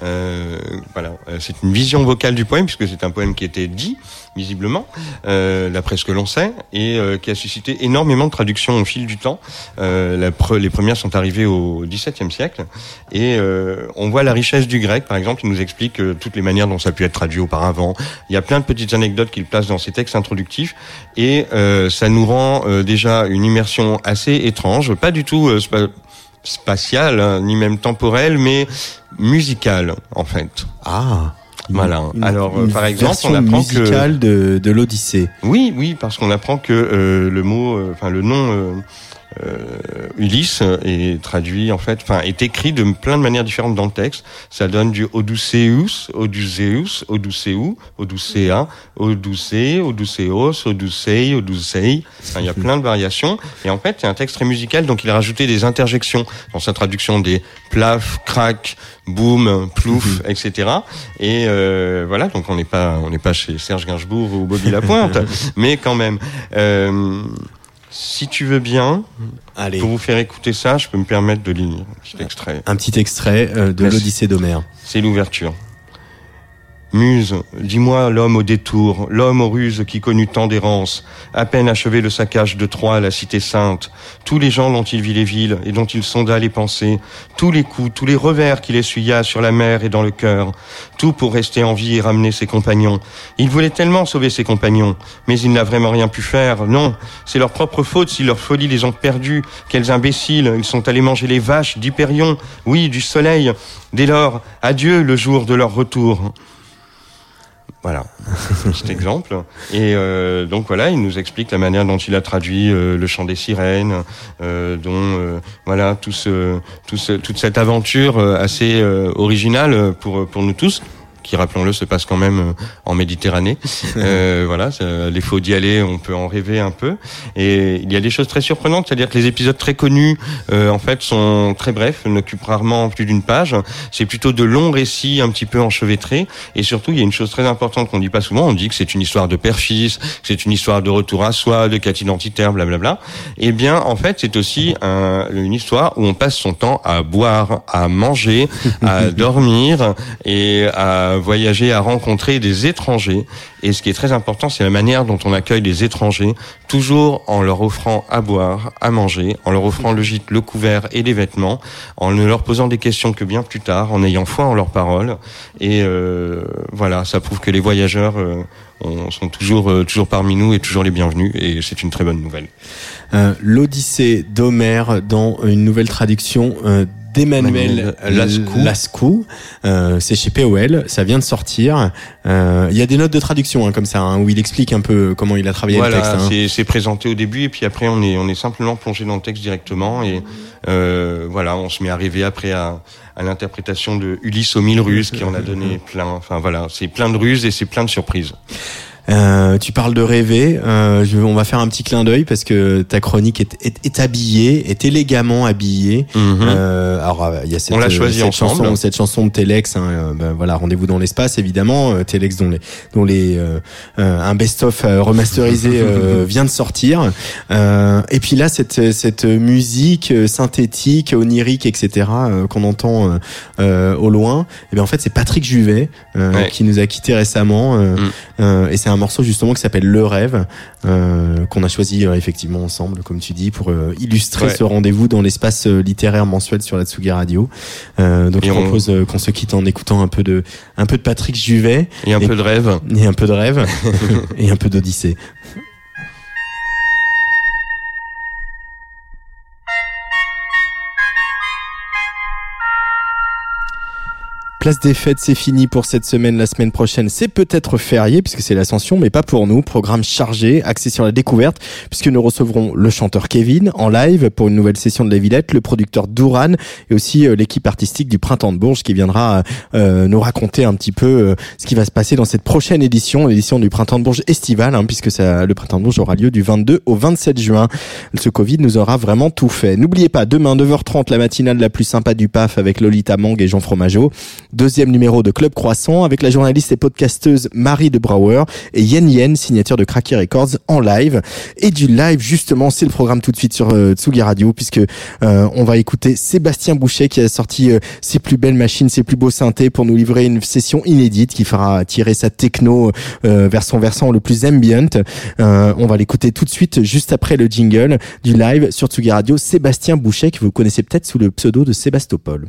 Voilà, c'est une vision vocale du poème puisque c'est un poème qui était dit visiblement, d'après ce que l'on sait, et qui a suscité énormément de traductions au fil du temps. Les premières sont arrivées au XVIIe siècle, et euh, on voit la richesse du grec. Par exemple, il nous explique euh, toutes les manières dont ça a pu être traduit auparavant. Il y a plein de petites anecdotes qu'il place dans ses textes introductifs, et euh, ça nous rend euh, déjà une immersion assez étrange, pas du tout euh, spa- spatiale, hein, ni même temporelle, mais musicale en fait. Ah. Voilà. Une- Alors, une par exemple, on apprend que musicale de, de l'Odyssée. oui, oui, parce qu'on apprend que euh, le mot, euh, enfin le nom Ulysse est traduit en fait, enfin est écrit de plein de manières différentes dans le texte. Ça donne du Odysseus, Odysseus, Odysseus, Odyssea, Odyssée, Odysseos, Odyssei, Odyssei. Enfin, il y a plein de variations. Et en fait, c'est un texte très musical, donc il a rajouté des interjections dans sa traduction des plaf, crac, boum, plouf, etc. Et euh, voilà, donc on n'est pas on n'est pas chez Serge Gainsbourg ou Bobby Lapointe, mais quand même. Euh, si tu veux bien, Allez. pour vous faire écouter ça, je peux me permettre de lire un petit extrait. Un petit extrait euh, de l'Odyssée d'Homère. C'est l'ouverture. Muse, dis-moi l'homme au détour, l'homme aux ruses qui connut tant d'errance, à peine achevé le saccage de Troie, la cité sainte, tous les gens dont il vit les villes et dont il sonda les pensées, tous les coups, tous les revers qu'il essuya sur la mer et dans le cœur, tout pour rester en vie et ramener ses compagnons. Il voulait tellement sauver ses compagnons, mais il n'a vraiment rien pu faire, non, c'est leur propre faute si leur folie les ont perdus, quels imbéciles, ils sont allés manger les vaches d'Hyperion, oui, du soleil, dès lors, adieu le jour de leur retour. Voilà, petit exemple. Et euh, donc voilà, il nous explique la manière dont il a traduit euh, le chant des sirènes, euh, dont voilà toute cette aventure assez originale pour pour nous tous qui, rappelons-le, se passe quand même euh, en Méditerranée. Euh, voilà, les faux d'y aller, on peut en rêver un peu. Et il y a des choses très surprenantes, c'est-à-dire que les épisodes très connus, euh, en fait, sont très brefs, n'occupent rarement plus d'une page. C'est plutôt de longs récits un petit peu enchevêtrés. Et surtout, il y a une chose très importante qu'on dit pas souvent. On dit que c'est une histoire de père-fils, que c'est une histoire de retour à soi, de quête identitaire, blablabla. Eh bien, en fait, c'est aussi un- une histoire où on passe son temps à boire, à manger, à dormir et à voyager, à rencontrer des étrangers. Et ce qui est très important, c'est la manière dont on accueille les étrangers, toujours en leur offrant à boire, à manger, en leur offrant le gîte, le couvert et les vêtements, en ne leur posant des questions que bien plus tard, en ayant foi en leurs paroles. Et euh, voilà, ça prouve que les voyageurs euh, on- sont toujours, euh, toujours parmi nous et toujours les bienvenus. Et c'est une très bonne nouvelle. Euh, L'Odyssée d'Homère dans une nouvelle traduction euh, d'Emmanuel. Lascaux. Euh, c'est chez POL, ça vient de sortir. Euh, Il y a des notes de traduction hein, comme ça, hein, où il explique un peu comment il a travaillé Voilà, le texte. hein. c'est- c'est présenté au début et puis après on est on est simplement plongé dans le texte directement et euh, voilà, on se met à rêver après à, à l'interprétation de Ulysse aux mille ruses qui en a donné plein. Enfin voilà, c'est plein de ruses et c'est plein de surprises. Euh, tu parles de rêver. Euh, je, on va faire un petit clin d'œil parce que ta chronique est, est, est habillée, est élégamment habillée. Euh, alors euh, il y a cette, Mhm. On l'a choisi cette ensemble. chanson, cette chanson de Telex. Hein, euh, ben, voilà, rendez-vous dans l'espace évidemment. Euh, Telex dont les, dont les, un best-of remasterisé vient de sortir. Euh, et puis là, cette, cette musique synthétique, onirique, etc. qu'on entend au loin. Et bien en fait, c'est Patrick Juvet euh, Ouais. qui nous a quitté récemment. euh, et c'est un morceau justement qui s'appelle Le Rêve, euh, qu'on a choisi euh, effectivement ensemble, comme tu dis, pour euh, illustrer Ouais. ce rendez-vous dans l'espace euh, littéraire mensuel sur la Tsugi Radio. Euh, donc Et je on- propose euh, qu'on se quitte en écoutant un peu de, un peu de Patrick Juvet. Et un peu de rêve. Et un peu de rêve. et un peu d'Odyssée. Place des fêtes, c'est fini pour cette semaine. La semaine prochaine, c'est peut-être férié puisque c'est l'ascension, mais pas pour nous. Programme chargé, axé sur la découverte, puisque nous recevrons le chanteur Kevin en live pour une nouvelle session de la Villette, le producteur Douran et aussi euh, l'équipe artistique du Printemps de Bourges qui viendra euh, nous raconter un petit peu euh, ce qui va se passer dans cette prochaine édition, l'édition du Printemps de Bourges estival, hein, puisque ça, le Printemps de Bourges aura lieu du 22 au 27 juin. Ce Covid nous aura vraiment tout fait. N'oubliez pas, demain 9h30, la matinale la plus sympa du PAF avec Lolita Mang et Jean Fromageau. Deuxième numéro de Club Croissant avec la journaliste et podcasteuse Marie de Brouwer et Yen Yen, signature de Cracky Records en live. Et du live, justement, c'est le programme tout de suite sur euh, Tsugi Radio puisque euh, on va écouter Sébastien Boucher qui a sorti euh, ses plus belles machines, ses plus beaux synthés pour nous livrer une session inédite qui fera tirer sa techno vers son versant le plus ambient. On va l'écouter tout de suite juste après le jingle du live sur Tsugi Radio. Sébastien Boucher que vous connaissez peut-être sous le pseudo de Sébastopol.